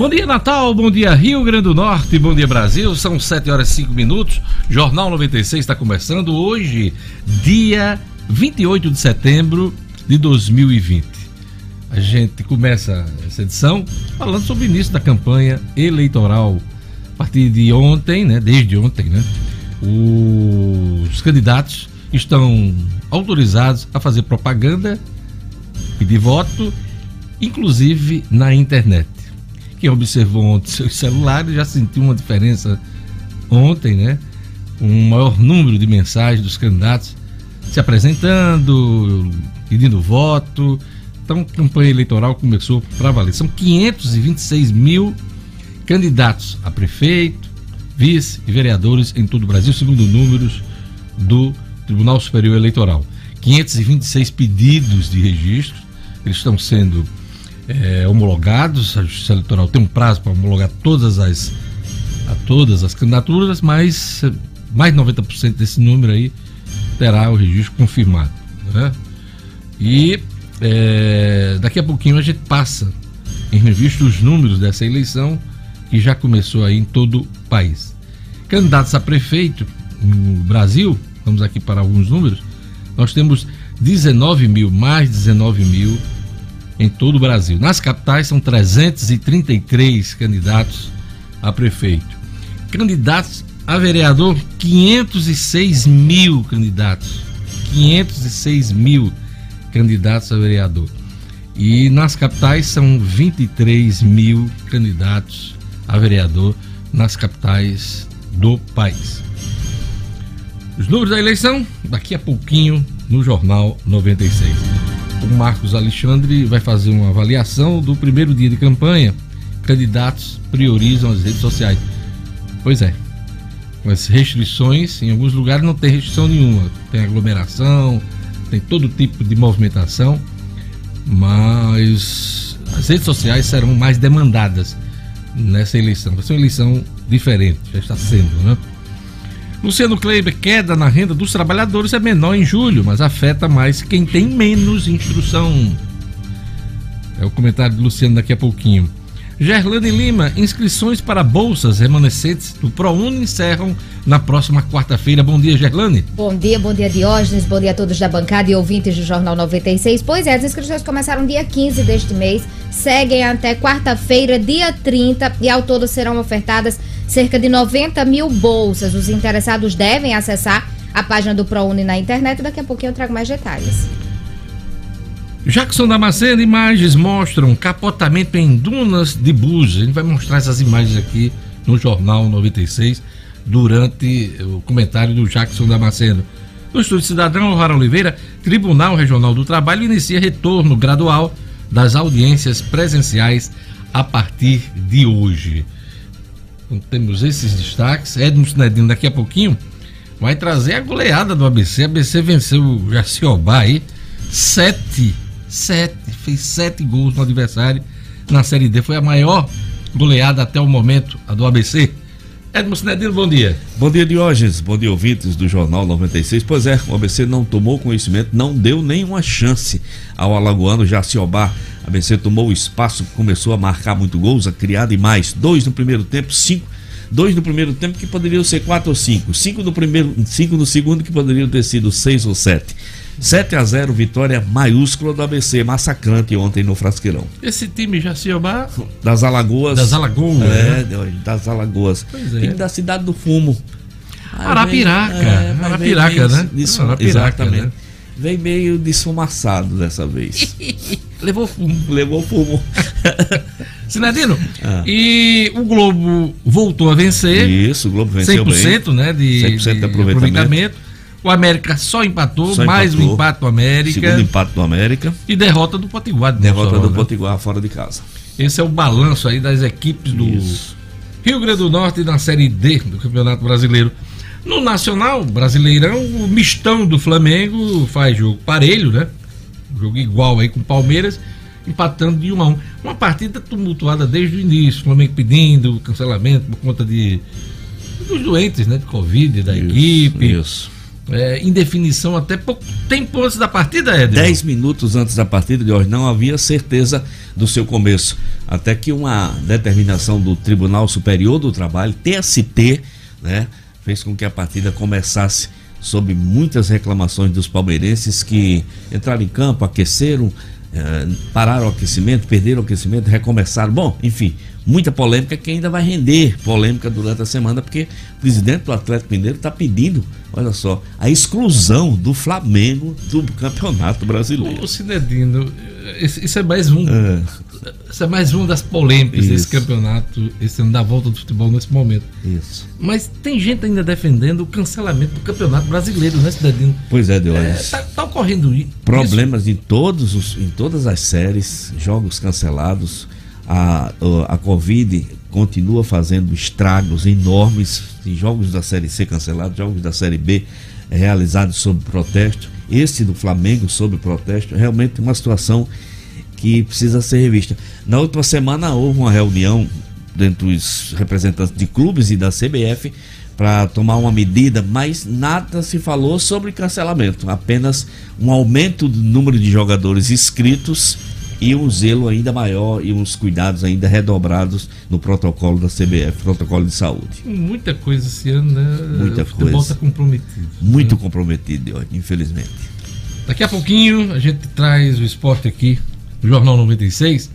Bom dia, Natal. Bom dia, Rio Grande do Norte. Bom dia, Brasil. São 7 horas e 5 minutos. Jornal 96 está começando hoje, dia 28 de setembro de 2020. A gente começa essa edição falando sobre o início da campanha eleitoral. A partir de ontem, né, desde ontem, né, os candidatos estão autorizados a fazer propaganda, pedir voto, inclusive na internet. Quem observou ontem seus celulares já sentiu uma diferença ontem, né? Um maior número de mensagens dos candidatos se apresentando, pedindo voto. Então, a campanha eleitoral começou para valer. São 526 mil candidatos a prefeito, vice e vereadores em todo o Brasil, segundo números do Tribunal Superior Eleitoral. 526 pedidos de registro, eles estão sendo é, homologados, a Justiça Eleitoral tem um prazo para homologar todas as, a todas as candidaturas, mas mais de 90% desse número aí terá o registro confirmado. Né? E é, daqui a pouquinho a gente passa em revista os números dessa eleição que já começou aí em todo o país. Candidatos a prefeito no Brasil, vamos aqui para alguns números, nós temos 19 mil, mais 19 mil em todo o Brasil. Nas capitais são 333 candidatos a prefeito. Candidatos a vereador, 506 mil candidatos. 506 mil candidatos a vereador. E nas capitais são 23 mil candidatos a vereador nas capitais do país. Os números da eleição, daqui a pouquinho no Jornal 96. O Marcos Alexandre vai fazer uma avaliação do primeiro dia de campanha. Candidatos priorizam as redes sociais. Pois é, com as restrições, em alguns lugares não tem restrição nenhuma. Tem aglomeração, tem todo tipo de movimentação, mas as redes sociais serão mais demandadas nessa eleição. Vai ser uma eleição diferente, já está sendo, né? Luciano Kleiber, queda na renda dos trabalhadores é menor em julho, mas afeta mais quem tem menos instrução. É o comentário de Luciano daqui a pouquinho. Gerlane Lima, inscrições para bolsas remanescentes do ProUni encerram na próxima quarta-feira. Bom dia, Gerlane. Bom dia, bom dia, Diógenes. Bom dia a todos da bancada e ouvintes do Jornal 96. Pois é, as inscrições começaram dia 15 deste mês, seguem até quarta-feira, dia 30, e ao todo serão ofertadas cerca de 90 mil bolsas. Os interessados devem acessar a página do ProUni na internet. Daqui a pouquinho eu trago mais detalhes. Jackson Damasceno, imagens mostram capotamento em dunas de Búzios. A gente vai mostrar essas imagens aqui no Jornal 96 durante o comentário do Jackson Damasceno. No Estúdio Cidadão, Rara Oliveira, Tribunal Regional do Trabalho inicia retorno gradual das audiências presenciais a partir de hoje. Então, temos esses destaques. Edmo Sinedino daqui a pouquinho vai trazer a goleada do ABC. A ABC venceu o Jaciobá aí, sete Sete. Fez sete gols no adversário na Série D. Foi a maior goleada até o momento, a do ABC. Edmo Sinedino, bom dia. Bom dia, Diógenes. Bom dia, ouvintes do Jornal 96. Pois é, o ABC não tomou conhecimento, não deu nenhuma chance ao alagoano Jaciobá. A ABC tomou o espaço, começou a marcar muito gols, a criar demais. Dois no primeiro tempo, cinco. Dois no primeiro tempo que poderiam ser quatro ou cinco. Cinco no primeiro, cinco no segundo que poderiam ter sido seis ou sete. 7 a 0 vitória maiúscula do ABC, massacrante ontem no Frasqueirão. Esse time já se chama das Alagoas. Das Alagoas. É, né? das Alagoas. Pois é. Time da cidade do Fumo. Arapiraca. É, Arapiraca, né? Disso, Arapiraca, exatamente. Né? Vem meio desfumaçado dessa vez. Levou fumo. Levou fumo. Sinadino, ah. e o Globo voltou a vencer. Isso, o Globo venceu 100%, bem. né, de, 100% de, de aproveitamento. aproveitamento o América só empatou, só mais empatou. um empate do América. Segundo empate do América. E derrota do Potiguar. De derrota do né? Potiguar fora de casa. Esse é o balanço aí das equipes do Isso. Rio Grande do Norte na Série D do Campeonato Brasileiro. No Nacional Brasileirão, o mistão do Flamengo faz jogo parelho, né? Jogo igual aí com o Palmeiras, empatando de 1 a 1. Uma partida tumultuada desde o início, o Flamengo pedindo cancelamento por conta de dos doentes, né, de Covid da isso, equipe. Isso é, indefinição até pouco tempo antes da partida, Ed. Dez minutos antes da partida de hoje não havia certeza do seu começo. Até que uma determinação do Tribunal Superior do Trabalho, TST, né, fez com que a partida começasse sob muitas reclamações dos palmeirenses que entraram em campo, aqueceram, eh, pararam o aquecimento, perderam o aquecimento, recomeçaram. Bom, enfim, muita polêmica que ainda vai render polêmica durante a semana, porque o presidente do Atlético Mineiro está pedindo, olha só, a exclusão do Flamengo do Campeonato Brasileiro. O Cinedino, isso é mais um. É. Isso é mais uma das polêmicas Isso. desse campeonato, esse ano da volta do futebol nesse momento. Isso. Mas tem gente ainda defendendo o cancelamento do campeonato brasileiro, né, Cidadino? Pois é, Deus. É, tá, tá, ocorrendo isso. Problemas em, todos os, em todas as séries, jogos cancelados. A, a, a Covid continua fazendo estragos enormes em jogos da Série C cancelados, jogos da Série B realizados sob protesto. Esse do Flamengo sob protesto, realmente uma situação que precisa ser revista. Na última semana houve uma reunião entre os representantes de clubes e da CBF para tomar uma medida, mas nada se falou sobre cancelamento, apenas um aumento do número de jogadores inscritos e um zelo ainda maior e uns cuidados ainda redobrados no protocolo da CBF, protocolo de saúde. Muita coisa esse ano, né? Muita o coisa. Tá comprometido. Muito né? comprometido, infelizmente. Daqui a pouquinho a gente traz o esporte aqui Jornal 96.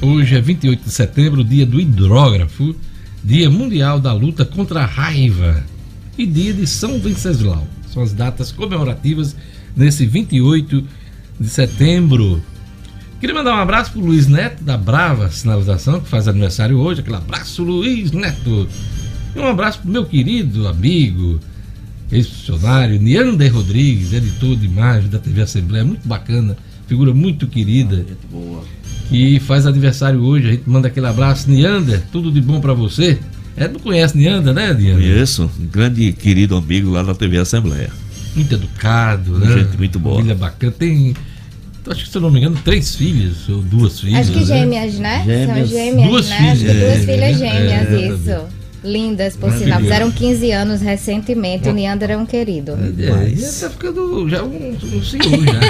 Hoje é 28 de setembro, dia do hidrógrafo, dia mundial da luta contra a raiva e dia de São Venceslau. São as datas comemorativas nesse 28 de setembro. Queria mandar um abraço pro Luiz Neto, da Brava Sinalização, que faz aniversário hoje. Aquele abraço, Luiz Neto. E um abraço pro meu querido amigo, ex-funcionário, Neander Rodrigues, editor de imagem da TV Assembleia. Muito bacana figura muito querida. Que faz aniversário hoje. A gente manda aquele abraço. Niander, tudo de bom para você. É, não conhece Niander, né, Niander? Conheço, um grande querido amigo lá da TV Assembleia. Muito educado, né? Gente muito boa. Família bacana. Tem, acho que se eu não me engano, três filhas ou duas filhas. Acho que né? gêmeas, né? Gêmeas. São gêmeas, duas né? Filhas, acho que duas é, filhas gêmeas, é, isso. Lindas, por sinal. Fizeram 15 anos recentemente. O Neander é um querido. É, Mas... tá ficando já um, um senhor já.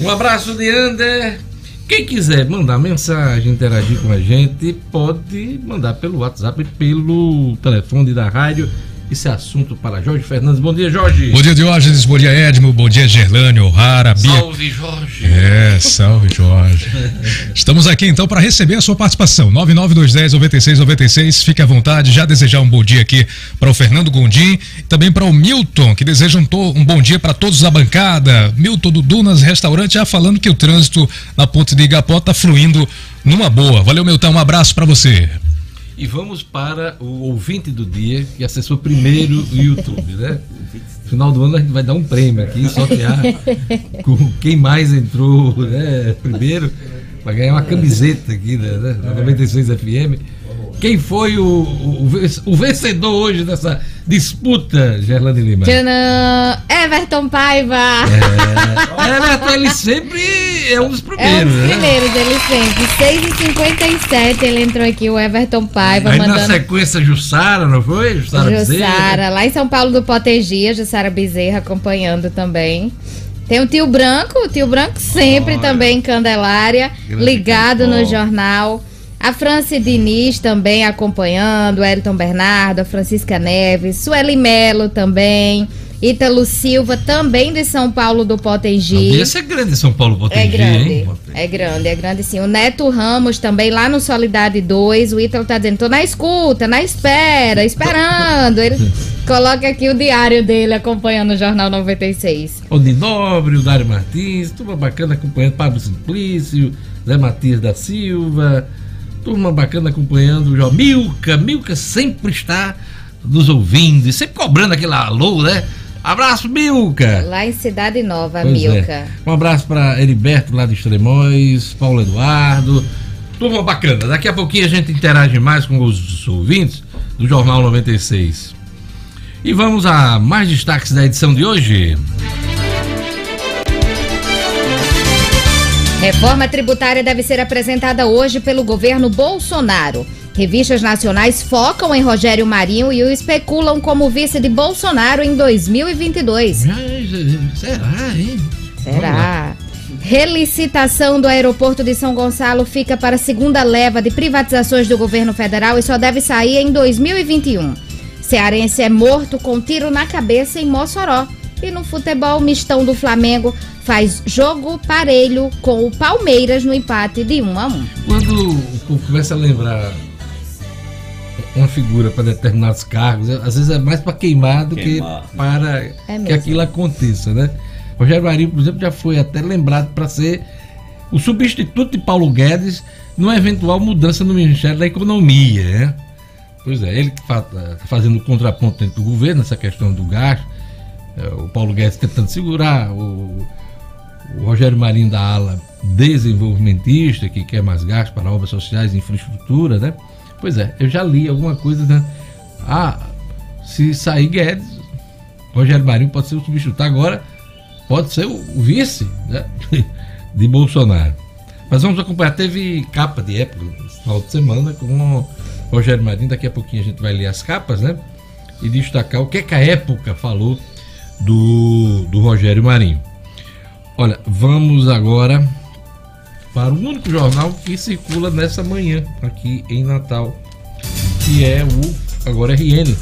um abraço, Neander. Quem quiser mandar mensagem, interagir com a gente, pode mandar pelo WhatsApp, pelo telefone da rádio esse assunto para Jorge Fernandes. Bom dia, Jorge. Bom dia, Diógenes. Bom dia, Edmo. Bom dia, Gerlânio, O'Hara, Bia. Salve, Jorge. É, salve, Jorge. Estamos aqui então para receber a sua participação. 99210-9696. Fique à vontade. Já desejar um bom dia aqui para o Fernando Gondim, também para o Milton, que deseja um, um bom dia para todos da bancada. Milton do Dunas Restaurante, já falando que o trânsito na ponte de Igapó está fluindo numa boa. Valeu, Milton. Um abraço para você. E vamos para o ouvinte do dia, que acessou primeiro o YouTube, né? Final do ano a gente vai dar um prêmio aqui, sortear com quem mais entrou né? primeiro, vai ganhar uma camiseta aqui né? da 96 FM. Quem foi o, o, o vencedor hoje dessa disputa, Gerlane Lima? Tchanã! Everton Paiva! É, Everton, ele sempre é um dos primeiros. É um dos né? primeiros, ele sempre. 6h57 ele entrou aqui, o Everton Paiva. Aí mandando... na sequência, Jussara, não foi? Jussara, Jussara lá em São Paulo do Potengia, Jussara Bezerra acompanhando também. Tem o tio Branco, o tio Branco sempre Olha. também em Candelária, Grande ligado no jornal. A Franci Diniz também acompanhando, o Elton Bernardo, a Francisca Neves, Sueli Melo também. Ítalo Silva, também de São Paulo do Potengi. Esse é grande São Paulo Potengi, É grande, hein? é grande, é grande sim. O Neto Ramos também lá no Solidade 2, o Ítalo tá dizendo, tô na escuta, na espera, esperando. Ele coloca aqui o diário dele acompanhando o Jornal 96. O Nobre, o Dário Martins, turma bacana acompanhando, Pablo Simplício, Zé Matias da Silva, turma bacana acompanhando o João Milka, Milka sempre está nos ouvindo e sempre cobrando aquele alô, né? Abraço, Milka! Lá em Cidade Nova, pois é. Milka. É. Um abraço para Heriberto lá de Extremóis, Paulo Eduardo. Turma bacana. Daqui a pouquinho a gente interage mais com os ouvintes do Jornal 96. E vamos a mais destaques da edição de hoje. Reforma tributária deve ser apresentada hoje pelo governo Bolsonaro. Revistas nacionais focam em Rogério Marinho e o especulam como vice de Bolsonaro em 2022. Será, hein? Será? Relicitação do aeroporto de São Gonçalo fica para a segunda leva de privatizações do governo federal e só deve sair em 2021. Cearense é morto com tiro na cabeça em Mossoró. E no futebol, mistão do Flamengo faz jogo parelho com o Palmeiras no empate de 1 a 1. Quando o povo começa a lembrar uma figura para determinados cargos, às vezes é mais para queimar do queimar. que para é que aquilo aconteça, né? Rogério Marinho, por exemplo, já foi até lembrado para ser o substituto de Paulo Guedes numa eventual mudança no Ministério da Economia, né? Pois é, ele que está fazendo o contraponto dentro do governo, essa questão do gasto, o Paulo Guedes tentando segurar, o, o Rogério Marinho da ala desenvolvimentista, que quer mais gasto para obras sociais e infraestrutura, né? Pois é, eu já li alguma coisa, né? Ah, se sair Guedes, Rogério Marinho pode ser o substituto. Agora, pode ser o vice né? de Bolsonaro. Mas vamos acompanhar. Teve capa de época final de semana com o Rogério Marinho. Daqui a pouquinho a gente vai ler as capas, né? E destacar o que, é que a época falou do, do Rogério Marinho. Olha, vamos agora para o único jornal que circula nessa manhã aqui em Natal, que é o Agora RN.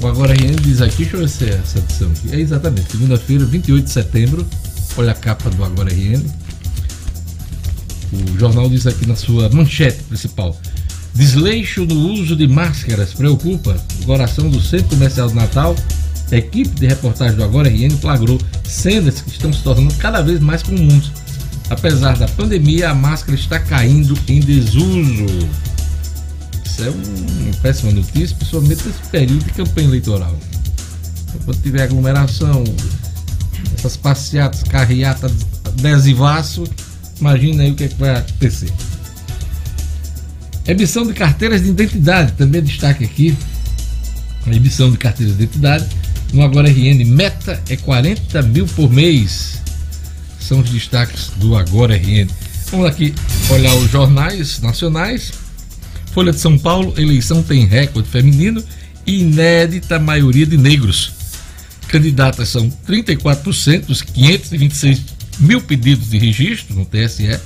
O Agora RN diz aqui, deixa eu ver se é essa edição aqui. É exatamente, segunda-feira, 28 de setembro. Olha a capa do Agora RN. O jornal diz aqui na sua manchete principal: Desleixo no uso de máscaras preocupa o coração do Centro Comercial do Natal. A equipe de reportagem do Agora RN flagrou cenas que estão se tornando cada vez mais comuns Apesar da pandemia, a máscara está caindo em desuso. Isso é uma péssima notícia, principalmente nesse período de campanha eleitoral. Quando tiver aglomeração, essas passeatas, carreatas adesivaço, imagina aí o que, é que vai acontecer. Emissão de carteiras de identidade, também destaque aqui. A emissão de carteiras de identidade no Agora RN, meta é 40 mil por mês são os destaques do Agora RN. Vamos aqui olhar os jornais nacionais. Folha de São Paulo, eleição tem recorde feminino e inédita maioria de negros. Candidatas são 34% dos 526 mil pedidos de registro no TSE.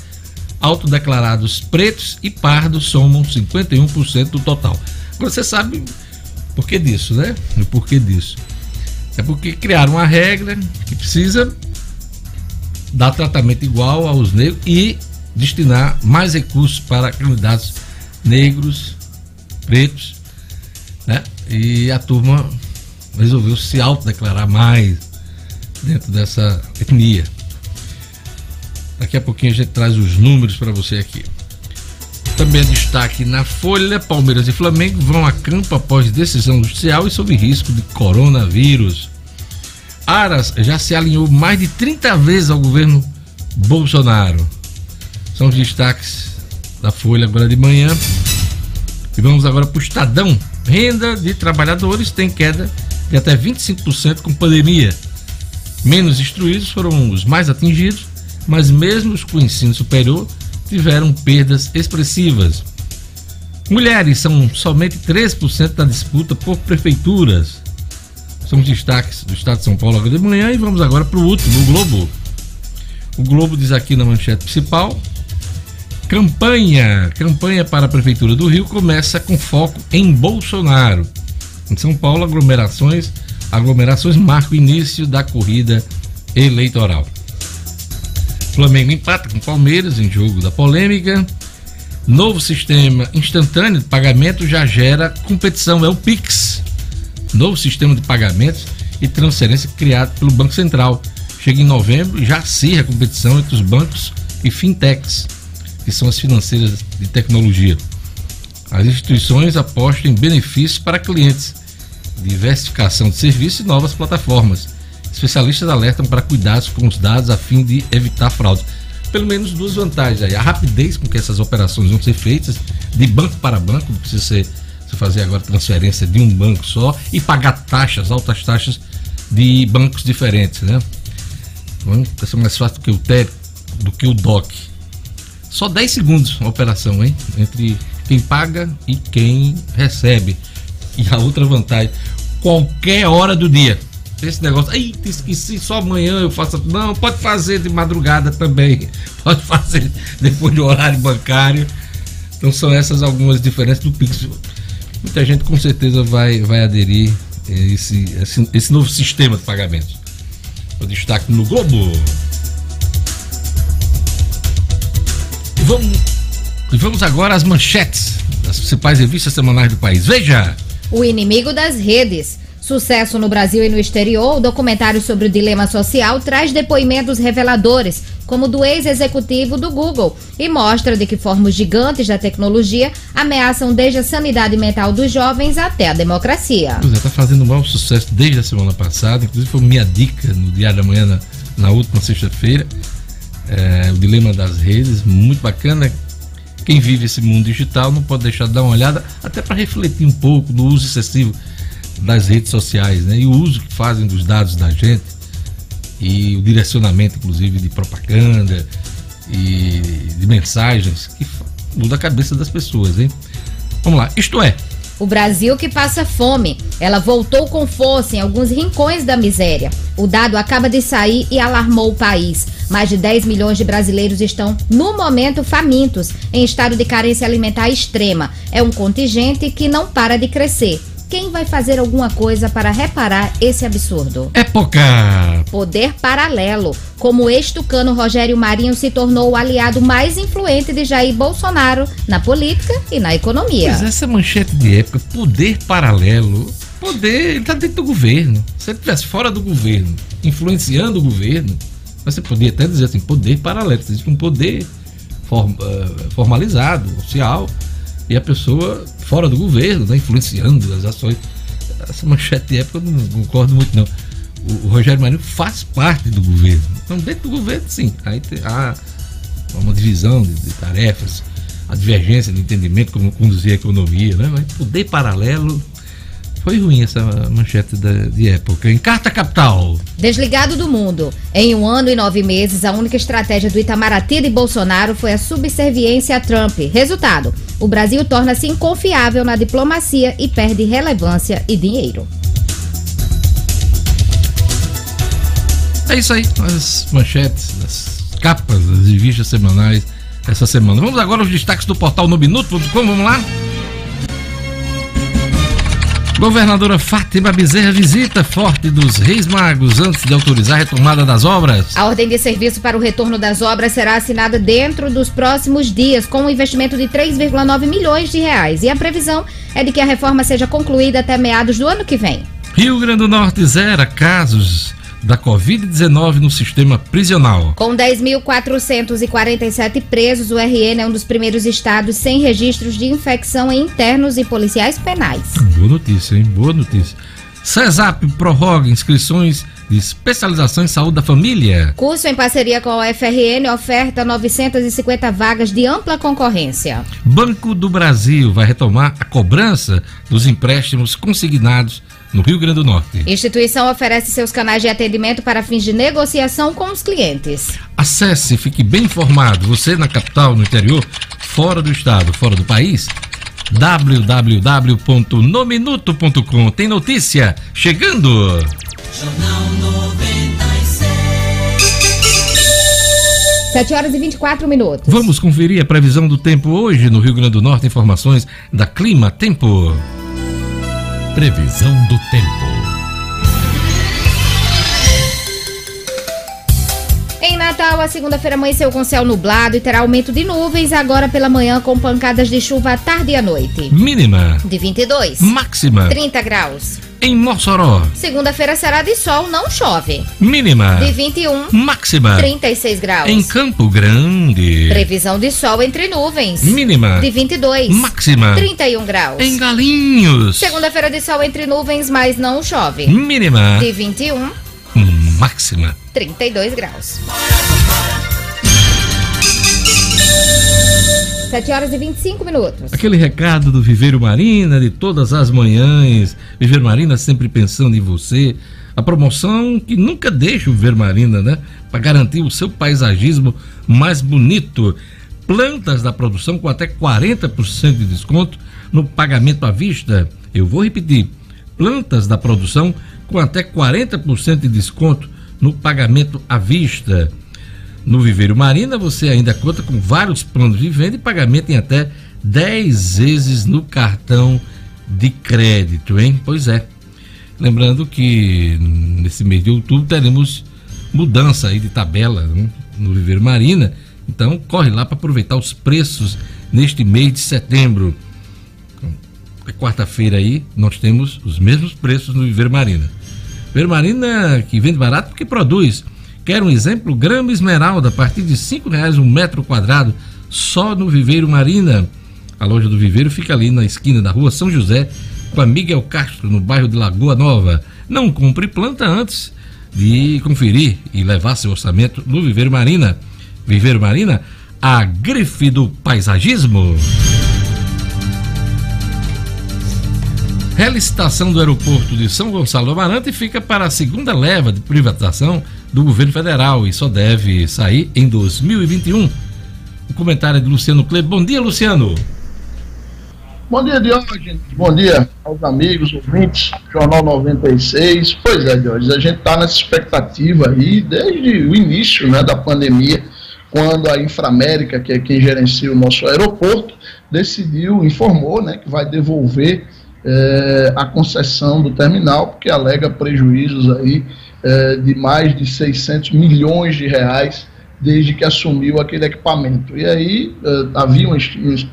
Autodeclarados pretos e pardos somam 51% do total. Agora você sabe por que disso, né? O porquê disso. É porque criaram uma regra que precisa dar tratamento igual aos negros e destinar mais recursos para candidatos negros, pretos, né? E a turma resolveu se autodeclarar mais dentro dessa etnia. Daqui a pouquinho a gente traz os números para você aqui. Também é destaque na Folha, Palmeiras e Flamengo vão a campo após decisão judicial e sob risco de coronavírus. Aras já se alinhou mais de 30 vezes ao governo Bolsonaro. São os destaques da Folha agora de manhã. E vamos agora para o Estadão. Renda de trabalhadores tem queda de até 25% com pandemia. Menos instruídos foram os mais atingidos, mas mesmo os com ensino superior tiveram perdas expressivas. Mulheres são somente 3% da disputa por prefeituras. São os destaques do Estado de São Paulo agora de manhã e vamos agora para o último, o Globo. O Globo diz aqui na manchete principal: campanha, campanha para a Prefeitura do Rio começa com foco em Bolsonaro. Em São Paulo, aglomerações, aglomerações marcam o início da corrida eleitoral. Flamengo empata com Palmeiras em jogo da polêmica. Novo sistema instantâneo de pagamento já gera competição, é o Pix novo sistema de pagamentos e transferência criado pelo Banco Central. Chega em novembro e já acirra a competição entre os bancos e fintechs, que são as financeiras de tecnologia. As instituições apostam em benefícios para clientes, diversificação de serviços e novas plataformas. Especialistas alertam para cuidados com os dados a fim de evitar fraudes. Pelo menos duas vantagens aí. A rapidez com que essas operações vão ser feitas, de banco para banco, não precisa ser você fazer agora transferência de um banco só e pagar taxas, altas taxas de bancos diferentes, né? Vai ser mais fácil do que o TED, do que o DOC. Só 10 segundos a operação, hein? Entre quem paga e quem recebe. E a outra vantagem, qualquer hora do dia. Esse negócio, aí esqueci, só amanhã eu faço. Não, pode fazer de madrugada também. Pode fazer depois do horário bancário. Então são essas algumas diferenças do Pix. Muita gente com certeza vai, vai aderir a esse, esse, esse novo sistema de pagamentos. O destaque no Globo. E vamos, e vamos agora às manchetes das principais revistas semanais do país. Veja! O inimigo das redes. Sucesso no Brasil e no exterior, o documentário sobre o dilema social traz depoimentos reveladores, como do ex-executivo do Google, e mostra de que forma os gigantes da tecnologia ameaçam desde a sanidade mental dos jovens até a democracia. Pois é, tá fazendo um maior sucesso desde a semana passada, inclusive foi minha dica no Diário da Manhã na, na última sexta-feira. É, o dilema das redes, muito bacana. Quem vive esse mundo digital não pode deixar de dar uma olhada, até para refletir um pouco do uso excessivo das redes sociais, né? E o uso que fazem dos dados da gente e o direcionamento, inclusive, de propaganda e de mensagens que muda a cabeça das pessoas, hein? Vamos lá, isto é. O Brasil que passa fome. Ela voltou com força em alguns rincões da miséria. O dado acaba de sair e alarmou o país. Mais de 10 milhões de brasileiros estão, no momento, famintos, em estado de carência alimentar extrema. É um contingente que não para de crescer. Quem vai fazer alguma coisa para reparar esse absurdo? Época! Poder paralelo. Como o ex-tucano Rogério Marinho se tornou o aliado mais influente de Jair Bolsonaro na política e na economia. Mas essa manchete de época, poder paralelo. Poder, ele está dentro do governo. Se ele estivesse fora do governo, influenciando o governo, você poderia até dizer assim, poder paralelo. Existe um poder uh, formalizado, oficial, e a pessoa fora do governo, né, influenciando as ações. Essa manchete de época eu não concordo muito, não. O, o Rogério Marinho faz parte do governo. Então, dentro do governo, sim. Aí tem, há uma divisão de, de tarefas, a divergência de entendimento como conduzir a economia, né? Mas poder paralelo foi ruim essa manchete da, de época. Em Carta Capital. Desligado do mundo. Em um ano e nove meses, a única estratégia do Itamaraty de Bolsonaro foi a subserviência a Trump. Resultado: o Brasil torna-se inconfiável na diplomacia e perde relevância e dinheiro. É isso aí, as manchetes, as capas das revistas semanais essa semana. Vamos agora aos destaques do portal no Minuto.com, vamos lá? Governadora Fátima Bezerra visita Forte dos Reis Magos antes de autorizar a retomada das obras. A ordem de serviço para o retorno das obras será assinada dentro dos próximos dias, com um investimento de 3,9 milhões de reais. E a previsão é de que a reforma seja concluída até meados do ano que vem. Rio Grande do Norte zera casos da Covid-19 no sistema prisional. Com 10.447 presos, o RN é um dos primeiros estados sem registros de infecção em internos e policiais penais. Boa notícia, hein? Boa notícia. CESAP prorroga inscrições de especialização em saúde da família. Curso em parceria com a FRN oferta 950 vagas de ampla concorrência. Banco do Brasil vai retomar a cobrança dos empréstimos consignados no Rio Grande do Norte. Instituição oferece seus canais de atendimento para fins de negociação com os clientes. Acesse, fique bem informado. Você na capital, no interior, fora do estado, fora do país. www.nominuto.com Tem notícia chegando. Jornal 96. 7 horas e 24 minutos. Vamos conferir a previsão do tempo hoje no Rio Grande do Norte. Informações da Clima Tempo. Previsão do tempo. Natal, a segunda-feira amanheceu com céu nublado e terá aumento de nuvens agora pela manhã com pancadas de chuva à tarde e à noite. Mínima de 22. Máxima 30 graus. Em Mossoró. Segunda-feira será de sol, não chove. Mínima de 21. Máxima 36 graus. Em Campo Grande. Previsão de sol entre nuvens. Mínima de 22. Máxima 31 graus. Em Galinhos. Segunda-feira de sol entre nuvens, mas não chove. Mínima de 21. Máxima 32 graus. 7 horas e 25 minutos. Aquele recado do Viveiro Marina de todas as manhãs. Viveiro Marina sempre pensando em você. A promoção que nunca deixa o Viveiro Marina, né? Para garantir o seu paisagismo mais bonito. plantas da produção com até 40% de desconto no pagamento à vista. Eu vou repetir: plantas da produção com até 40% de desconto no pagamento à vista. No Viveiro Marina, você ainda conta com vários planos de venda e pagamento em até 10 vezes no cartão de crédito, hein? Pois é. Lembrando que nesse mês de outubro teremos mudança aí de tabela né? no Viveiro Marina. Então corre lá para aproveitar os preços neste mês de setembro. É quarta-feira aí nós temos os mesmos preços no Viveiro Marina. Viveiro Marina que vende barato porque produz. Quer um exemplo? Grama esmeralda a partir de cinco reais um metro quadrado só no Viveiro Marina. A loja do Viveiro fica ali na esquina da rua São José com a Miguel Castro no bairro de Lagoa Nova. Não compre planta antes de conferir e levar seu orçamento no Viveiro Marina. Viveiro Marina, a grife do paisagismo. Relicitação do aeroporto de São Gonçalo do Amarante fica para a segunda leva de privatização do governo federal e só deve sair em 2021. O comentário é de Luciano Kleber. Bom dia, Luciano. Bom dia, Diógenes. Bom dia aos amigos, ouvintes, Jornal 96. Pois é, Diógenes, a gente está nessa expectativa aí desde o início né, da pandemia, quando a Inframérica, que é quem gerencia o nosso aeroporto, decidiu, informou né, que vai devolver é, a concessão do terminal, porque alega prejuízos aí é, de mais de 600 milhões de reais desde que assumiu aquele equipamento. E aí uh, havia uma,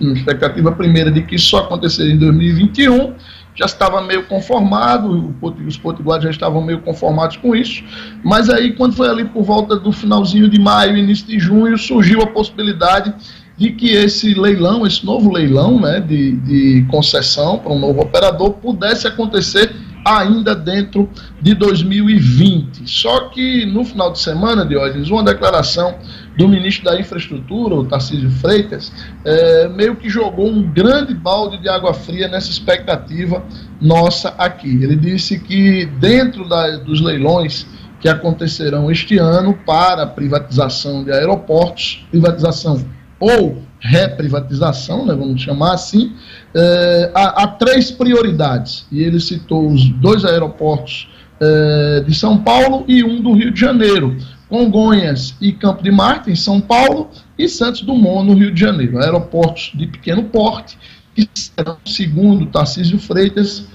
uma, expectativa primeira de que isso só aconteceria em 2021, já estava meio conformado, os potiguares já estavam meio conformados com isso, mas aí quando foi ali por volta do finalzinho de maio, início de junho, surgiu a possibilidade de que esse leilão, esse novo leilão né, de, de concessão para um novo operador pudesse acontecer ainda dentro de 2020. Só que no final de semana, Diógenes, uma declaração do ministro da Infraestrutura, o Tarcísio Freitas, é, meio que jogou um grande balde de água fria nessa expectativa nossa aqui. Ele disse que dentro da, dos leilões que acontecerão este ano para privatização de aeroportos, privatização ou reprivatização, né, vamos chamar assim, é, há, há, três prioridades. E ele citou os dois aeroportos é, de São Paulo e um do Rio de Janeiro. Congonhas e Campo de Marte, em São Paulo, e Santos Dumont, no Rio de Janeiro. Aeroportos de pequeno porte, que serão, segundo Tarcísio Freitas,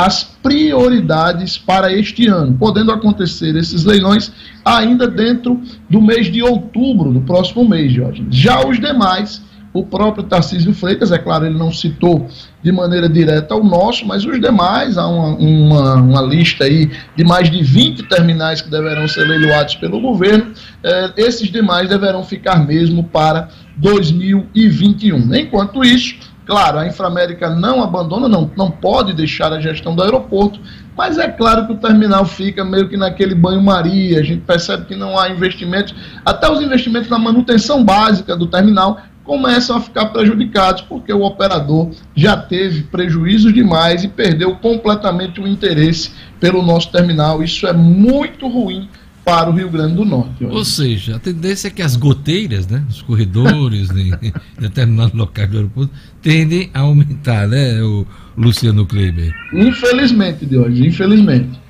as prioridades para este ano, podendo acontecer esses leilões ainda dentro do mês de outubro, do próximo mês, Jorge. Já os demais, o próprio Tarcísio Freitas, é claro, ele não citou de maneira direta o nosso, mas os demais, há uma, uma, uma lista aí de mais de 20 terminais que deverão ser leiloados pelo governo, eh, esses demais deverão ficar mesmo para 2021. Enquanto isso, Claro, a Inframérica não abandona, não, não pode deixar a gestão do aeroporto, mas é claro que o terminal fica meio que naquele banho-maria, a gente percebe que não há investimentos, até os investimentos na manutenção básica do terminal começam a ficar prejudicados, porque o operador já teve prejuízos demais e perdeu completamente o interesse pelo nosso terminal. Isso é muito ruim para o Rio Grande do Norte. Ou seja, a tendência é que as goteiras, né, os corredores em determinados locais do aeroporto tendem a aumentar, né, o Luciano Kleiber? Infelizmente, de hoje, infelizmente.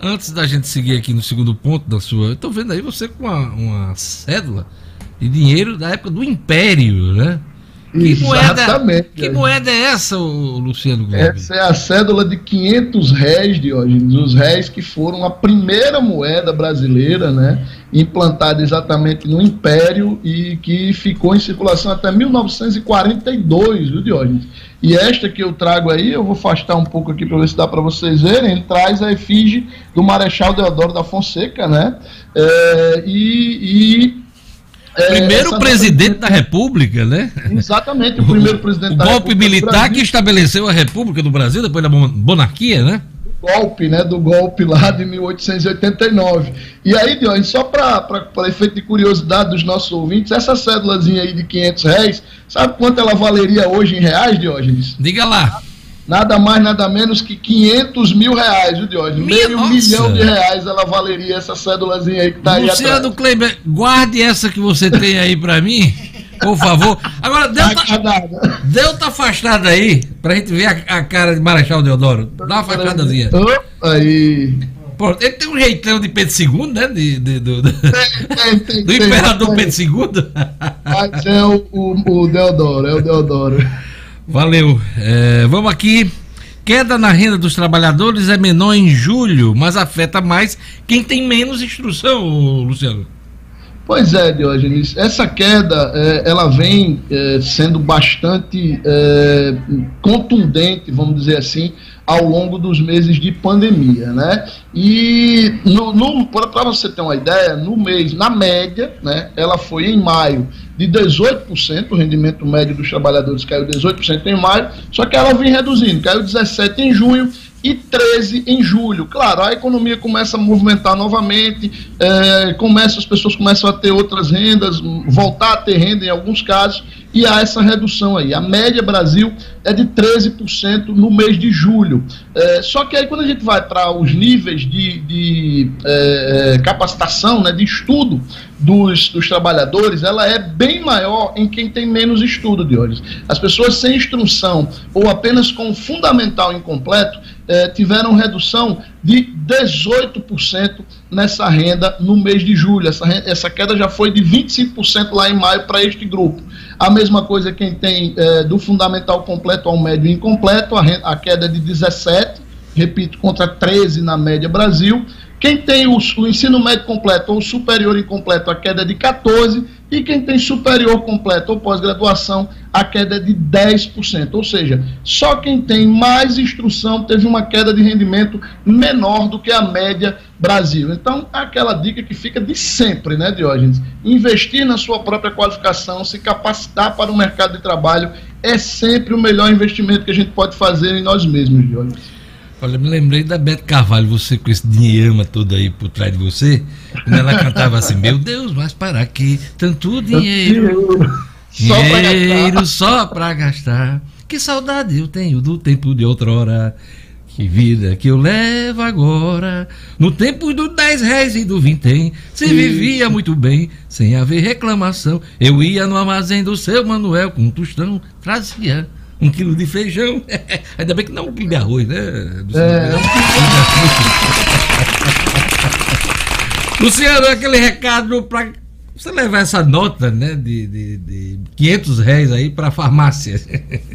Antes da gente seguir aqui no segundo ponto da sua, estou vendo aí você com uma, uma cédula de dinheiro da época do Império, né? Que moeda, que moeda é essa, Luciano Gomes? Essa é a cédula de 500 réis, Diógenes, os réis que foram a primeira moeda brasileira, né, implantada exatamente no Império e que ficou em circulação até 1942, viu, Diógenes? E esta que eu trago aí, eu vou afastar um pouco aqui para ver se dá para vocês verem, ele traz a efígie do Marechal Deodoro da Fonseca, né, é, e, e é, primeiro presidente da República, né? Exatamente, o primeiro presidente o da golpe militar que estabeleceu a República do Brasil depois da monarquia, né? O golpe, né? Do golpe lá de 1889. E aí, Dionis, só para efeito de curiosidade dos nossos ouvintes, essa cédulazinha aí de 500 reais, sabe quanto ela valeria hoje em reais, Diógenes? Diga lá nada mais, nada menos que 500 mil reais, viu, Diógenes? Meio nossa. milhão de reais ela valeria essa cédulazinha aí que tá Luciano aí Luciano Kleber, guarde essa que você tem aí para mim, Por favor. Agora, Deus tá. Deus tá afastado aí, pra gente ver a, a cara de Marechal Deodoro. Dá uma afastadazinha. Aí. Pô, ele tem um jeitão de Pedro II, né? De, de- do, do, Tem, tem, do imperador tem. Pedro II. Mas é o, o, o Deodoro, é o Deodoro. Valeu. É, vamos aqui. Queda na renda dos trabalhadores é menor em julho, mas afeta mais quem tem menos instrução, Luciano. Pois é, Diógenes, essa queda eh, ela vem eh, sendo bastante eh, contundente, vamos dizer assim, ao longo dos meses de pandemia, né? E para você ter uma ideia, no mês, na média, né, ela foi em maio de 18%, o rendimento médio dos trabalhadores caiu 18% em maio, só que ela vem reduzindo, caiu 17% em junho e 13 em julho. Claro, a economia começa a movimentar novamente, eh, começa, as pessoas começam a ter outras rendas, voltar a ter renda em alguns casos, e há essa redução aí. A média Brasil é de 13% no mês de julho. Eh, só que aí quando a gente vai para os níveis de, de eh, capacitação, né, de estudo dos, dos trabalhadores, ela é bem maior em quem tem menos estudo de hoje. As pessoas sem instrução ou apenas com fundamental incompleto eh, tiveram redução de 18% nessa renda no mês de julho. Essa, ren- essa queda já foi de 25% lá em maio para este grupo. A mesma coisa quem tem eh, do fundamental completo ao médio incompleto, a, ren- a queda é de 17%, repito, contra 13 na média Brasil. Quem tem o, o ensino médio completo ou superior incompleto, a queda é de 14%, e quem tem superior completo ou pós-graduação, a queda é de 10%. Ou seja, só quem tem mais instrução teve uma queda de rendimento menor do que a média Brasil. Então, aquela dica que fica de sempre, né, Diógenes? Investir na sua própria qualificação, se capacitar para o mercado de trabalho, é sempre o melhor investimento que a gente pode fazer em nós mesmos, Diógenes. Olha, me lembrei da Beth Carvalho, você com esse dinheirama todo aí por trás de você, quando ela cantava assim, meu Deus, mas para que tanto dinheiro? Só para Dinheiro só pra gastar. Que saudade eu tenho do tempo de outrora. Que vida que eu levo agora. No tempo do 10 reais e do vintém, se vivia muito bem, sem haver reclamação. Eu ia no armazém do seu Manuel com um tostão, trazia um quilo de feijão. Ainda bem que não um quilo de arroz, né? É. Arroz. Luciano, aquele recado para você levar essa nota, né, de, de, de 500 reais aí para farmácia.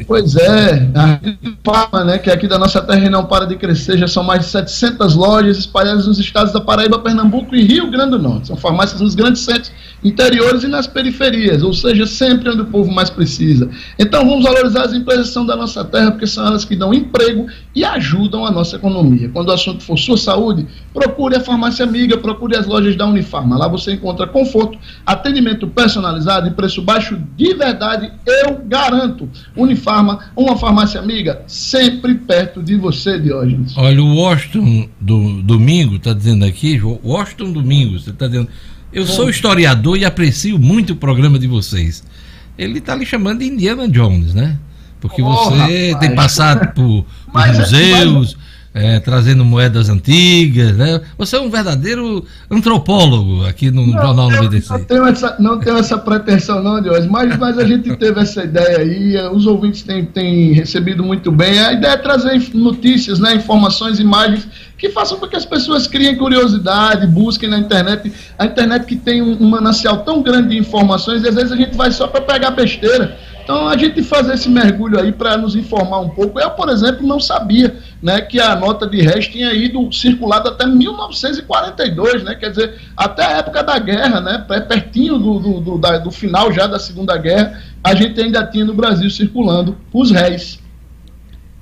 Pois é, a Farma, né, que aqui da nossa terra não para de crescer, já são mais de 700 lojas espalhadas nos estados da Paraíba, Pernambuco e Rio Grande do Norte. São farmácias nos grandes centros interiores e nas periferias, ou seja, sempre onde o povo mais precisa. Então vamos valorizar as empresas que são da nossa terra, porque são elas que dão emprego e ajudam a nossa economia. Quando o assunto for sua saúde, procure a farmácia amiga, procure as lojas da Unifarma. Lá você encontra conforto, atendimento personalizado e preço baixo de verdade, eu garanto. Unifarma, uma farmácia amiga, sempre perto de você, Diógenes. Olha, o Washington do Domingo está dizendo aqui, Washington Domingos, você está dizendo, eu sou historiador e aprecio muito o programa de vocês. Ele está lhe chamando de Indiana Jones, né? Porque Oh, você rapaz. tem passado por, por Mas- museus, é, trazendo moedas antigas, né? Você é um verdadeiro antropólogo aqui no Jornal eu 96. Não tenho essa, não tenho essa pretensão, não, mas, mas a gente teve essa ideia aí, os ouvintes têm, têm recebido muito bem. A ideia é trazer notícias, né, informações, imagens que façam com que as pessoas criem curiosidade, busquem na internet. A internet que tem um, um manancial tão grande de informações, e às vezes a gente vai só para pegar besteira. Então a gente fazer esse mergulho aí para nos informar um pouco. Eu, por exemplo, não sabia né, que a nota de réis tinha ido circulado até 1942, né? Quer dizer, até a época da guerra, né? per- Pertinho do, do, do, da- do final já da Segunda Guerra, a gente ainda tinha no Brasil circulando os réis.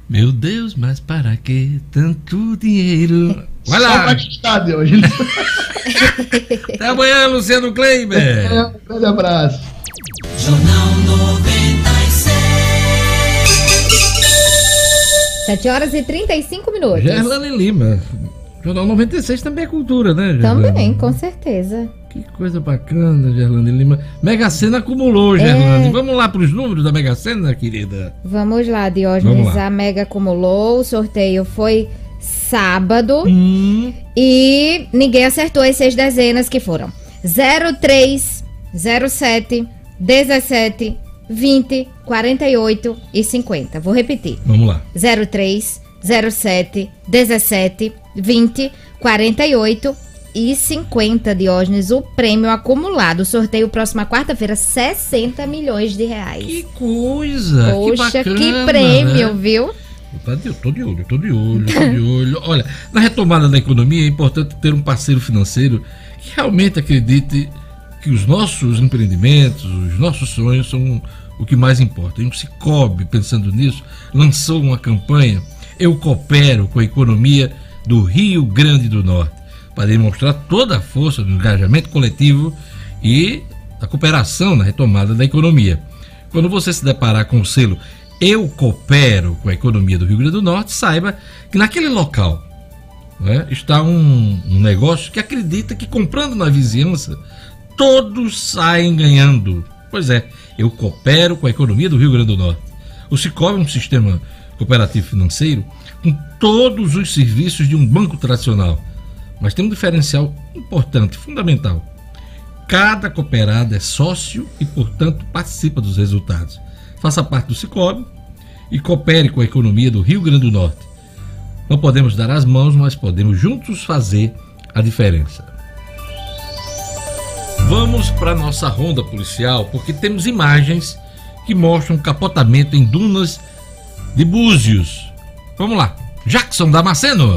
Meu Deus, mas para que tanto dinheiro? Vai Só lá! para estar de hoje. Até amanhã, Luciano Kleiber! É, um grande abraço. Jornal 96. 7 horas e 35 minutos. Gerlane Lima. Jornal 96 também é cultura, né, Gerlane? Também, com certeza. Que coisa bacana, Gerlane Lima. Mega Sena acumulou, Gerlane. É. Vamos lá para os números da Mega Sena, querida. Vamos lá, Diógenes. Vamos lá. A Mega acumulou. O sorteio foi sábado. Hum, E ninguém acertou as seis dezenas que foram 03, 07, 17 20 48 e 50. Vou repetir. Vamos lá. 03 07 17 20 48 e 50, Diógenes. O prêmio acumulado. Sorteio próxima quarta-feira, 60 milhões de reais. Que coisa! Poxa, que, que, bacana, prêmio, né? viu? De- Tô de olho, tô de olho, tô de olho. Olha, na retomada da economia é importante ter um parceiro financeiro que realmente acredite que os nossos empreendimentos, os nossos sonhos são o que mais importa. E o Cicobi, pensando nisso, lançou uma campanha Eu Coopero com a Economia do Rio Grande do Norte, para demonstrar toda a força do engajamento coletivo e da cooperação na retomada da economia. Quando você se deparar com o selo Eu Coopero com a Economia do Rio Grande do Norte, saiba que naquele local né, está um, um negócio que acredita que comprando na vizinhança todos saem ganhando. Pois é, eu coopero com a economia do Rio Grande do Norte. O Cicobi é um sistema cooperativo financeiro com todos os serviços de um banco tradicional, mas tem um diferencial importante, fundamental. Cada cooperado é sócio e, portanto, participa dos resultados. Faça parte do Cicobi e coopere com a economia do Rio Grande do Norte. Não podemos dar as mãos, mas podemos juntos fazer a diferença. Vamos para nossa ronda policial, porque temos imagens que mostram capotamento em dunas de Búzios. Vamos lá. Jackson Damasceno.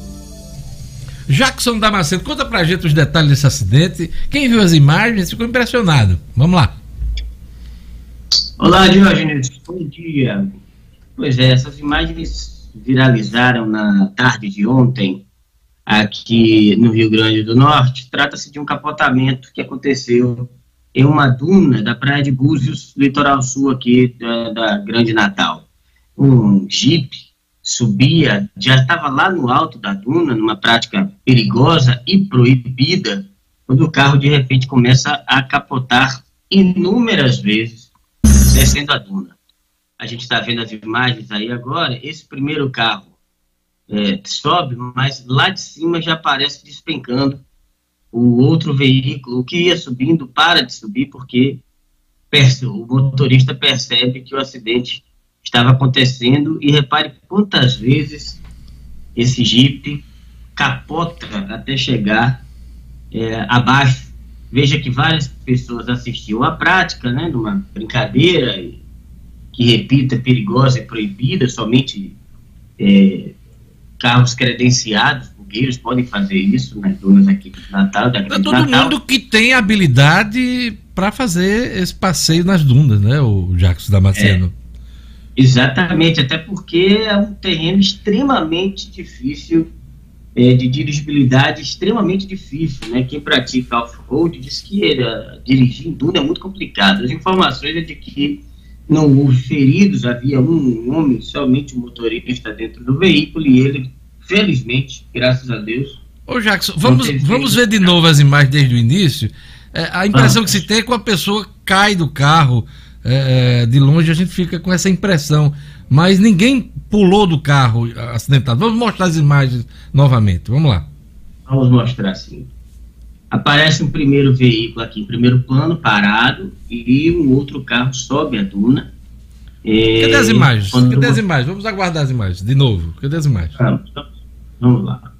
Jackson Damasceno, conta pra gente os detalhes desse acidente. Quem viu as imagens ficou impressionado. Vamos lá. Olá, Diógenes. Bom dia. Pois é, essas imagens viralizaram na tarde de ontem aqui no Rio Grande do Norte. Trata-se de um capotamento que aconteceu em uma duna da Praia de Búzios, litoral sul aqui da, da Grande Natal. Um jipe subia, já estava lá no alto da duna, numa prática perigosa e proibida, quando o carro de repente começa a capotar inúmeras vezes descendo a duna. A gente está vendo as imagens aí agora. Esse primeiro carro é, sobe, mas lá de cima já aparece despencando. O outro veículo, que ia subindo, para de subir porque o motorista percebe que o acidente estava acontecendo e repare quantas vezes esse Jeep capota até chegar é, abaixo. Veja que várias pessoas assistiam à prática, né, numa brincadeira que, repito, é perigosa e proibida, somente é, carros credenciados, bugueiros, podem fazer isso nas dunas aqui do Natal, da é Grande todo Natal. mundo que tem habilidade para fazer esse passeio nas dunas, né, o Jackson Damasceno? Exatamente, até porque é um terreno extremamente difícil é, de dirigibilidade, extremamente difícil, né? Quem pratica off-road diz que eh, dirigir em duna é muito complicado. As informações é de que não houve feridos, havia um homem, somente um motorista dentro do veículo e ele, felizmente, graças a Deus, Ô Jackson, vamos, vamos ver de novo as imagens desde o início. É, a impressão que se tem é que uma pessoa cai do carro é, é, de longe, a gente fica com essa impressão. Mas ninguém pulou do carro acidentado. Vamos mostrar as imagens novamente. Vamos lá. Vamos mostrar assim. Aparece um primeiro veículo aqui em primeiro plano, parado, e um outro carro sobe a duna. É, Cadê as imagens? quando- Cadê as imagens? Vamos aguardar as imagens. De novo. Cadê as imagens? Vamos, vamos lá.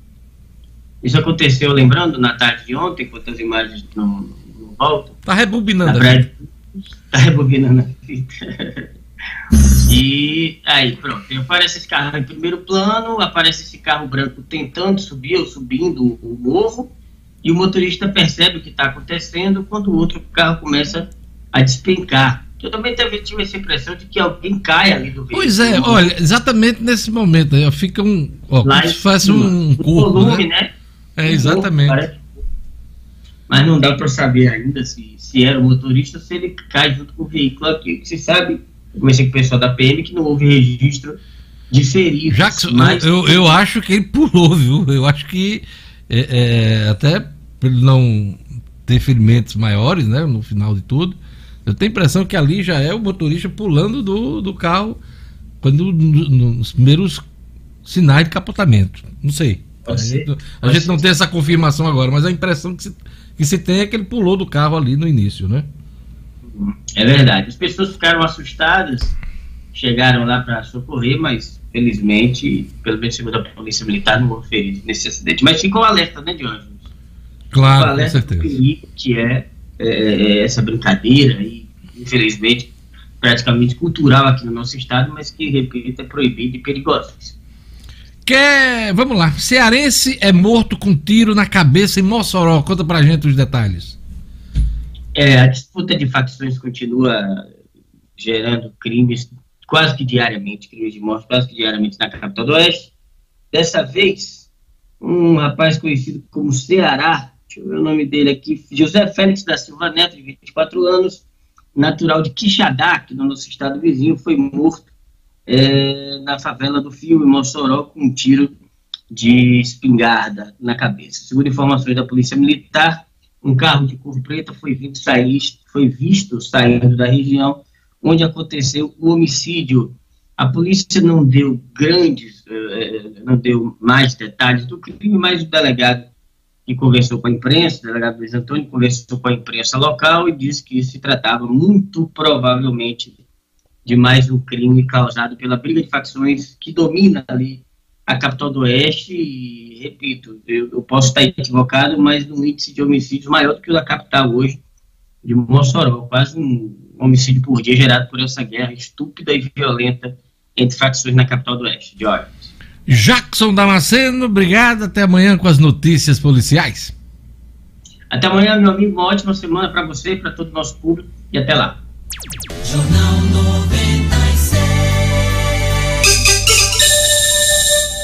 Isso aconteceu, lembrando, na tarde de ontem, enquanto as imagens não, não voltam. Tá rebobinando Na. Tá rebobinando a fita. E aí, pronto, aparece esse carro em primeiro plano, aparece esse carro branco tentando subir ou subindo o morro, e o motorista percebe o que está acontecendo quando o outro carro começa a despencar. Eu também tive essa impressão de que alguém cai ali do veículo. Pois é, olha, exatamente nesse momento aí, fica um. Ó, Lá como se fosse cima. um O corpo. volume, né? né? É, exatamente. Parece- Mas não dá para saber ainda se, se era o motorista ou se ele cai junto com o veículo aqui. O que se sabe Eu comecei com o pessoal da PM que não houve registro de feridos. Jackson, mas eu, eu acho que ele pulou, viu? Eu acho que é, é, até ele não ter ferimentos maiores, né? No final de tudo, eu tenho a impressão que ali já é o motorista pulando do, do carro quando no- nos primeiros sinais de capotamento. Não sei. A gente, a gente não tem essa confirmação agora, mas a impressão que se, que se tem é que ele pulou do carro ali no início, né? É verdade. As pessoas ficaram assustadas, chegaram lá para socorrer, mas felizmente, pelo menos segundo a Polícia Militar, não houve feridos nesse acidente. Mas ficou alerta, né, Diógenes? Claro, com alerta do certeza. perigo que é, é, é, essa brincadeira e, infelizmente, praticamente cultural aqui no nosso estado, mas que, repito, é proibido e perigoso. Quer, vamos lá. Cearense é morto com tiro na cabeça em Mossoró. Conta pra gente os detalhes. É, a disputa de facções continua gerando crimes quase que diariamente, crimes de morte quase que diariamente na capital do Oeste. Dessa vez, um rapaz conhecido como Ceará, deixa eu ver o nome dele aqui, José Félix da Silva Neto, de 24 anos, natural de Quixadá, aqui no nosso estado vizinho, foi morto é, na favela do em Mossoró, com um tiro de espingarda na cabeça. Segundo informações da Polícia Militar, um carro de cor preta foi, sair, foi visto saindo da região onde aconteceu o homicídio. A polícia não deu grandes, eh, não deu mais detalhes do crime, mas o delegado que conversou com a imprensa, o delegado Luiz Antônio, conversou com a imprensa local e disse que se tratava muito provavelmente de mais um crime causado pela briga de facções que domina ali a capital do Oeste e, repito, eu, eu posso estar equivocado, mas no índice de homicídios maior do que o da capital hoje, de Mossoró, quase um homicídio por dia gerado por essa guerra estúpida e violenta entre facções na capital do Oeste. Jorge. Jackson Damasceno, obrigado. Até amanhã com as notícias policiais. Até amanhã, meu amigo, uma ótima semana para você, para todo o nosso público e até lá. Jornal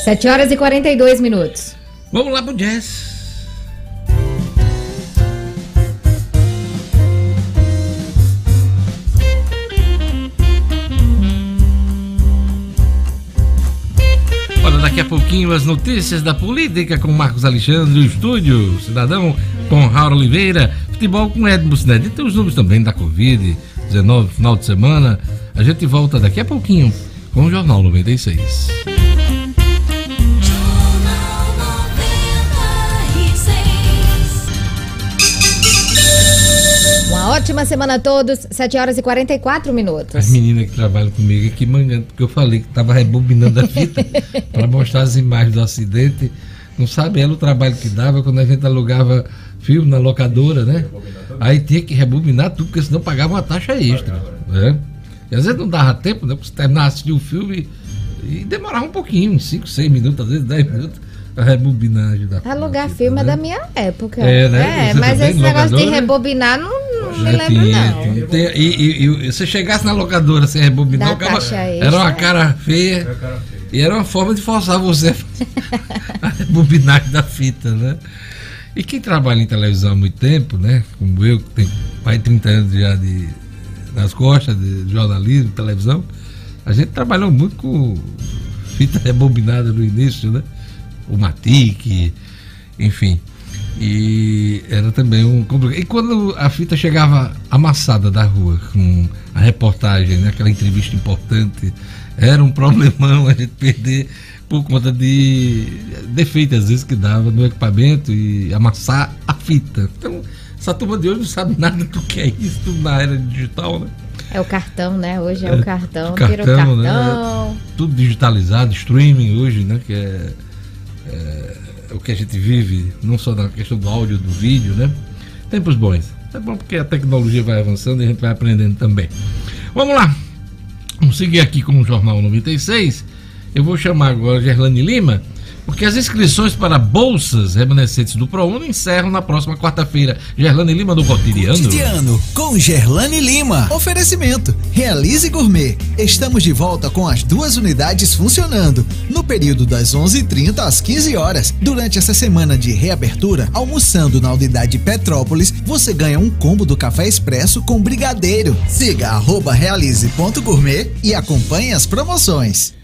7 horas e 42 minutos. Vamos lá pro jazz. Daqui a pouquinho as notícias da política com Marcos Alexandre, o estúdio, cidadão com Raul Oliveira, futebol com Edmo Cinedito, tem os números também da Covid-19, final de semana. A gente volta daqui a pouquinho com o Jornal 96. Ótima semana a todos. 7 horas e 44 minutos. As meninas que trabalham comigo aqui mangando, porque eu falei que tava rebobinando a fita para mostrar as imagens do acidente. Não sabe ela o trabalho que dava quando a gente alugava filme na locadora, né? Aí tinha que rebobinar tudo, porque senão pagava uma taxa extra. Né? E às vezes não dava tempo, né? Terminar de assistir o filme e demorava um pouquinho, uns 5, 6 minutos, às vezes 10 minutos, a rebobinagem da Alugar fita, filme é né? da minha época. É, né? É, mas esse negócio de rebobinar não, não me É, lembro, tinha, não. Tem- e, e- e se você chegasse na locadora sem rebobinar, Dá o cara, taxa era uma cara feia. E era uma forma de forçar você a rebobinagem da fita, né? E quem trabalha em televisão há muito tempo, né? Como eu, que tenho mais de 30 anos já de, nas costas de jornalismo, televisão, a gente trabalhou muito com fita rebobinada no início, né? O Matic, enfim. E era também um complicado. E quando a fita chegava amassada da rua, com a reportagem, né, aquela entrevista importante, era um problemão a gente perder por conta de defeitos às vezes que dava no equipamento e amassar a fita. Então, essa turma de hoje não sabe nada do que é isso, na era digital, né? É o cartão, né? Hoje é, É, o cartão. o Tira o cartão, né? cartão. Tudo digitalizado, streaming hoje, né? Que é, é o que a gente vive, não só na questão do áudio, do vídeo, né? Tempos bons. É bom porque a tecnologia vai avançando e a gente vai aprendendo também. Vamos lá. Vamos seguir aqui com o Jornal 96. Eu vou chamar agora Gerlane Lima porque as inscrições para bolsas remanescentes do ProUni encerram na próxima quarta-feira. Gerlane Lima do Cotidiano. Cotidiano com Gerlane Lima. Oferecimento. Realize Gourmet. Estamos de volta com as duas unidades funcionando no período das 11:30 às 15 horas. Durante essa semana de reabertura, almoçando na unidade Petrópolis, você ganha um combo do café expresso com brigadeiro. Siga realize.gourmet e acompanhe as promoções.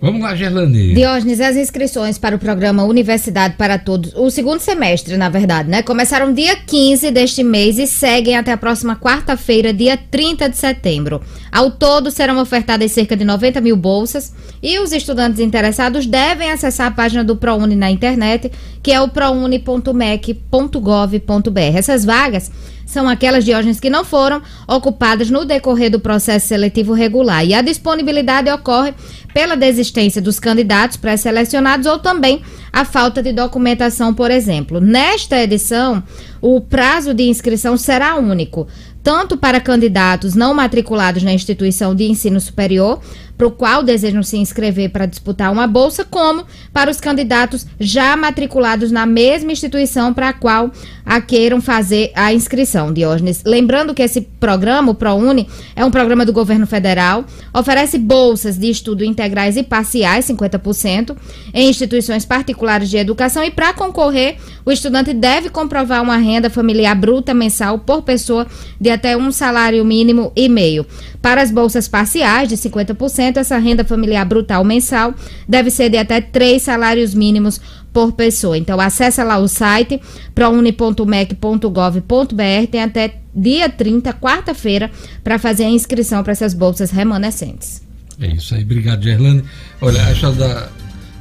Vamos lá, Gerlane. Diógenes, as inscrições para o programa Universidade para Todos, o segundo semestre, na verdade, né? Começaram dia 15 deste mês e seguem até a próxima quarta-feira, dia 30 de setembro. Ao todo, serão ofertadas cerca de 90 mil bolsas e os estudantes interessados devem acessar a página do ProUni na internet, que é o prouni.mec.gov.br. Essas vagas são aquelas Diógenes que não foram ocupadas no decorrer do processo seletivo regular. E a disponibilidade ocorre pela desistência dos candidatos pré-selecionados ou também a falta de documentação, por exemplo. Nesta edição, o prazo de inscrição será único, tanto para candidatos não matriculados na instituição de ensino superior, para o qual desejam se inscrever para disputar uma bolsa, como para os candidatos já matriculados na mesma instituição para a qual a queiram fazer a inscrição, Diógenes. Lembrando que esse programa, o ProUni, é um programa do governo federal, oferece bolsas de estudo integrais e parciais, 50%, em instituições particulares de educação e para concorrer, o estudante deve comprovar uma renda familiar bruta mensal por pessoa de até um salário mínimo e meio. Para as bolsas parciais de 50%, essa renda familiar brutal mensal deve ser de até três salários mínimos por pessoa. Então, acessa lá o site prouni.mec.gov.br, tem até dia 30, quarta-feira, para fazer a inscrição para essas bolsas remanescentes. É isso aí, obrigado, Gerlane. Olha, a história da,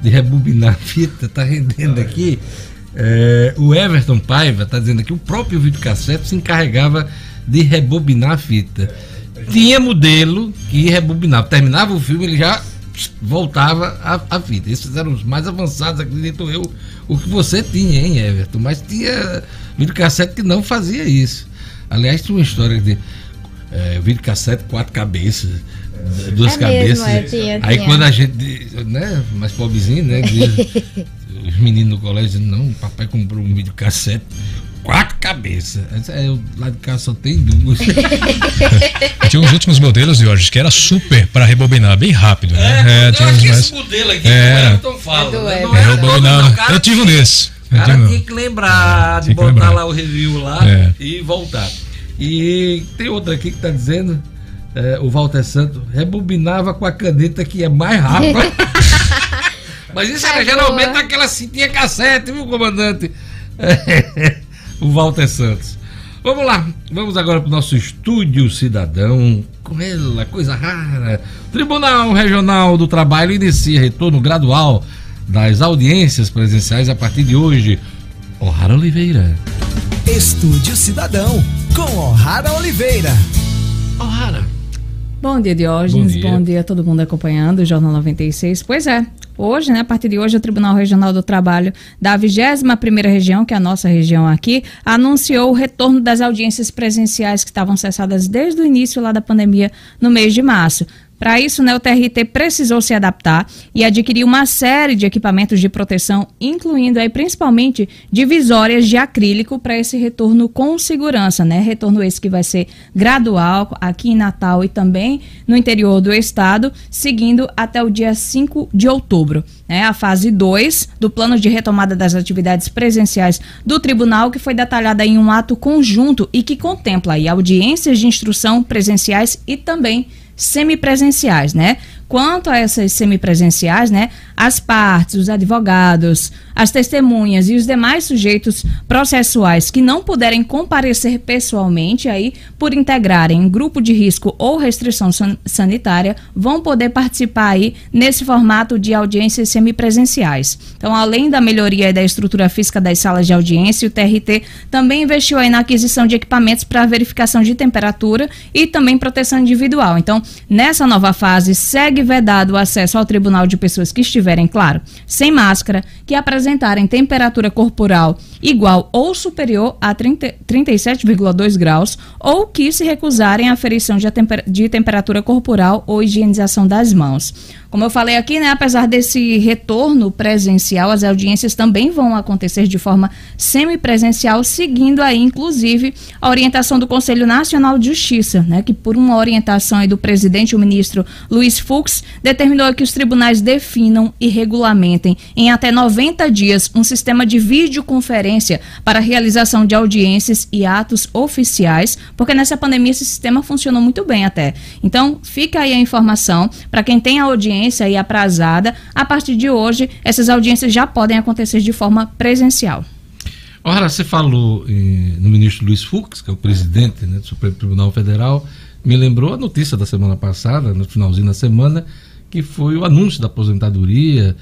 de rebobinar a fita tá rendendo aqui. É, o Everton Paiva tá dizendo aqui o próprio videocassete se encarregava de rebobinar a fita. Tinha modelo que rebobinava. Terminava o filme, ele já voltava a, a fita. Esses eram os mais avançados, acredito eu, o que você tinha, hein, Everton? Mas tinha videocassete que não fazia isso. Aliás, tinha uma história de é, videocassete quatro cabeças, duas É cabeças. mesmo, é, tinha, Aí tinha. quando a gente, né, mais pobrezinho, né, diz- os meninos no colégio dizendo, não, o papai comprou um videocassete, quatro cabeças. É, eu, lá de casa só tem duas. Tinha uns últimos modelos, Jorge, que era super para rebobinar, bem rápido, né? É, tinha uns mais. modelo aqui É. o Everton fala. É do né? Não era Rebobinava. não, cara Eu tive um desses. O cara tinha que lembrar de botar lembrar. lá o review lá É. e voltar. E tem outra aqui que tá dizendo, é, o Walter Santos, rebobinava com a caneta que é mais rápida. Mas isso era É geralmente boa. aquela cintinha cassete, viu, comandante? o Walter Santos. Vamos lá, vamos agora para o nosso estúdio cidadão. Com ela, coisa rara. Tribunal Regional do Trabalho inicia retorno gradual das audiências presenciais a partir de hoje. O'Hara Oliveira. Estúdio Cidadão com O'Hara Oliveira. O'Hara. Bom dia, Diógenes. Bom Bom dia. dia. a todo mundo acompanhando o Jornal 96. Pois é, hoje, né, a partir de hoje, o Tribunal Regional do Trabalho da 21ª região, que é a nossa região aqui, anunciou o retorno das audiências presenciais que estavam cessadas desde o início lá da pandemia no mês de março. Para isso, né, o TRT precisou se adaptar e adquirir uma série de equipamentos de proteção, incluindo aí principalmente divisórias de acrílico para esse retorno com segurança, né? Retorno esse que vai ser gradual aqui em Natal e também no interior do estado, seguindo até o dia 5 de outubro. Né? A fase 2 do plano de retomada das atividades presenciais do tribunal, que foi detalhada em um ato conjunto e que contempla aí audiências de instrução presenciais e também semipresenciais, né? Quanto a essas semipresenciais, né, as partes, os advogados, as testemunhas e os demais sujeitos processuais que não puderem comparecer pessoalmente aí por integrarem grupo de risco ou restrição san- sanitária vão poder participar aí nesse formato de audiências semipresenciais. Então, além da melhoria da estrutura física das salas de audiência, o TRT também investiu aí na aquisição de equipamentos para verificação de temperatura e também proteção individual. Então, nessa nova fase, segue vedado o acesso ao tribunal de pessoas que estiverem, claro, sem máscara, que apresentarem temperatura corporal igual ou superior a 30 37,2 graus ou que se recusarem a aferição de, temper- de temperatura corporal ou higienização das mãos. Como eu falei aqui, né, apesar desse retorno presencial, as audiências também vão acontecer de forma semipresencial, seguindo aí, inclusive, a orientação do Conselho Nacional de Justiça, né, que por uma orientação aí do presidente, o ministro Luiz Fux, determinou que os tribunais definam e regulamentem em até 90 dias um sistema de videoconferência para realização de audiências e atos oficiais, porque nessa pandemia esse sistema funcionou muito bem até. Então, fica aí a informação para quem tem a audiência aí aprazada, a partir de hoje, essas audiências já podem acontecer de forma presencial. Ora, você falou eh, no ministro Luiz Fux, que é o presidente né, do Supremo Tribunal Federal, me lembrou a notícia da semana passada, no finalzinho da semana, que foi o anúncio da aposentadoria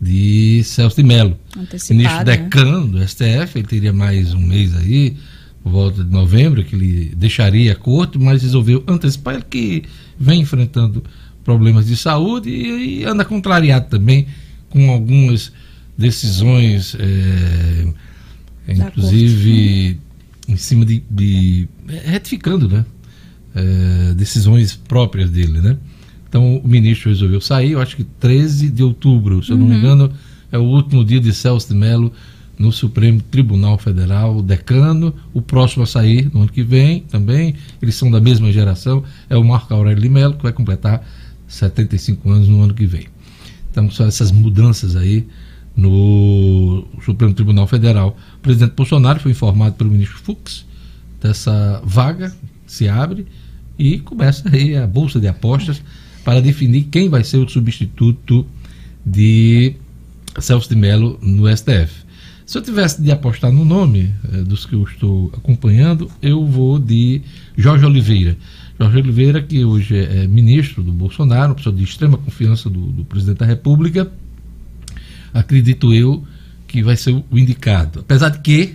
de Celso de Mello. Antecipado, Ministro né? decano do STF, ele teria mais um mês aí, por volta de novembro, que ele deixaria a corte, mas resolveu antecipar ele que vem enfrentando problemas de saúde e, e anda contrariado também com algumas decisões, eh, Da inclusive em cima de, de- retificando, né? Eh, decisões próprias dele, né? Então o ministro resolveu sair, eu acho que 13 de outubro, se eu não me engano, é o último dia de Celso de Mello no Supremo Tribunal Federal, decano. O próximo a sair no ano que vem também, eles são da mesma geração, é o Marco Aurélio de Mello, que vai completar 75 anos no ano que vem. Então são essas mudanças aí no Supremo Tribunal Federal. O presidente Bolsonaro foi informado pelo ministro Fux dessa vaga se abre e começa aí a bolsa de apostas para definir quem vai ser o substituto de Celso de Mello no STF. Se eu tivesse de apostar no nome eh, dos que eu estou acompanhando, eu vou de Jorge Oliveira. Jorge Oliveira, que hoje é, é ministro do Bolsonaro, uma pessoa de extrema confiança do, do presidente da República, acredito eu que vai ser o indicado. Apesar de que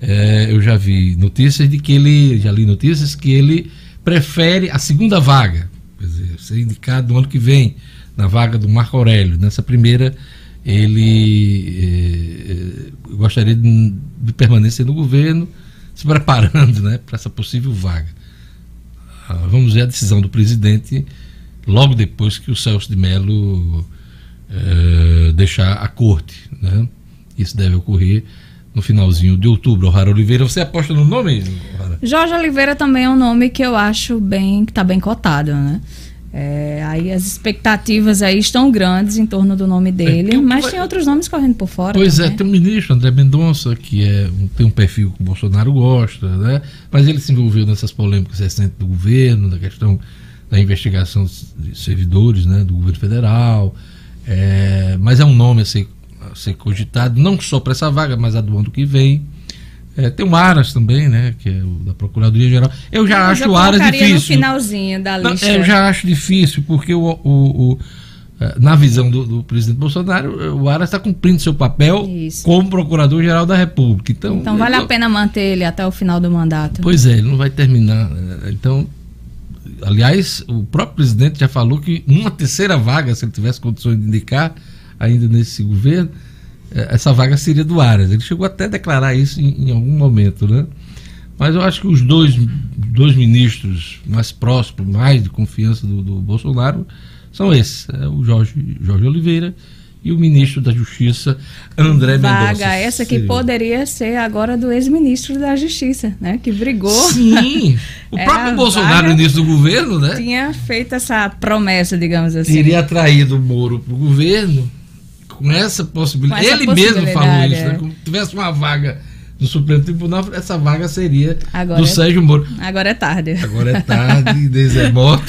é, eu já vi notícias de que ele, já li notícias que ele prefere a segunda vaga, quer dizer, ser indicado no ano que vem, na vaga do Marco Aurélio. Nessa primeira, ele é, é, gostaria de, de permanecer no governo, se preparando né, para essa possível vaga. Ah, vamos ver a decisão do presidente logo depois que o Celso de Mello eh, deixar a corte. Né? Isso deve ocorrer no finalzinho de outubro. O'Hara Oliveira, você aposta no nome, O'Hara? Jorge Oliveira também é um nome que eu acho bem que está bem cotado, né? É, aí as expectativas aí estão grandes em torno do nome dele, É, mas tem outros nomes correndo por fora. Pois é, também. tem um ministro, André Mendonça, que é, tem um perfil que o Bolsonaro gosta, né? mas ele se envolveu nessas polêmicas recentes do governo, da questão da investigação de servidores né, do governo federal. É, mas é um nome a ser, a ser cogitado, não só para essa vaga, mas a do ano que vem. É, tem o Aras também, né? Que é o da Procuradoria Geral. Eu já Mas acho eu o Aras colocaria no difícil. finalzinho da Não, lista. é, eu já acho difícil, porque o, o- o, eh, na visão do, do presidente Bolsonaro, o Aras está cumprindo seu papel Isso. como Procurador-Geral da República. Então, Então vale a ele- pena manter ele até o final do mandato. Pois é, ele não vai terminar. eh, Então, aliás, o próprio presidente já falou que uma terceira vaga, se ele tivesse condições de indicar ainda nesse governo, essa vaga seria do Aras. Ele chegou até a declarar isso em, em algum momento, né? Mas eu acho que os dois, dois ministros mais próximos, mais de confiança do, do Bolsonaro, são esses: é o Jorge, Jorge Oliveira e o ministro da Justiça, André Mendonça. Vaga essa que poderia ser agora do ex-ministro da Justiça, né? Que brigou. Sim, o É, próprio Bolsonaro, vaga no início do governo, né? Tinha feito essa promessa, digamos assim. teria atraído o Moro para o governo com essa possibilidade. Com essa Ele mesmo falou isso, né? é. Como tivesse uma vaga no Supremo Tribunal, essa vaga seria Agora do é- Sérgio Moro. Agora é tarde. Agora é tarde, Deus é morto.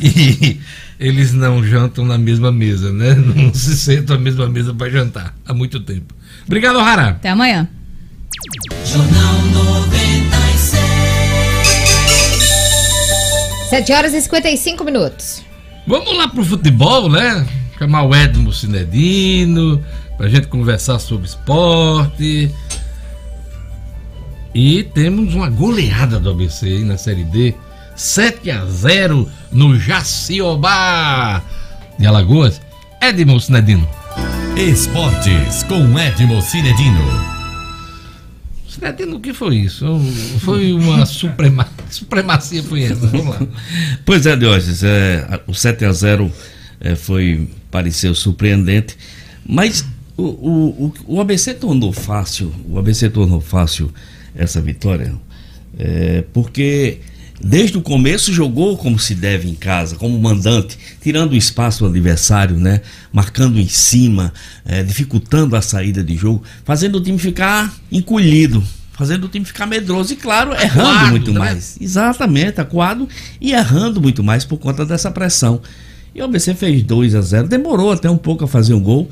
e eles não jantam na mesma mesa, né? Não se sentam na mesma mesa para jantar há muito tempo. Obrigado, Rara. Até amanhã. Jornal 96. 7 horas e 55 minutos. Vamos lá pro futebol, né? Chamar o Edmo Cinedino pra gente conversar sobre esporte. E temos uma goleada do ABC aí na Série D. 7 a 0 no Jaciobá de Alagoas. Edmo Cinedino. Esportes com Edmo Cinedino. Cinedino, o que foi isso? Foi uma suprema... supremacia foi essa? Vamos lá. Pois é, Diógenes, é, o 7 a 0 eh, foi pareceu surpreendente, mas o, o, o, ABC tornou fácil, o ABC tornou fácil essa vitória, é, porque desde o começo jogou como se deve em casa, como mandante, tirando o espaço do adversário, né? Marcando em cima, é, dificultando a saída de jogo, fazendo o time ficar encolhido, fazendo o time ficar medroso e, claro, errando Acuado, muito né? mais. Exatamente, acuado e errando muito mais por conta dessa pressão. E o ABC fez 2 a 0 demorou até um pouco a fazer um gol,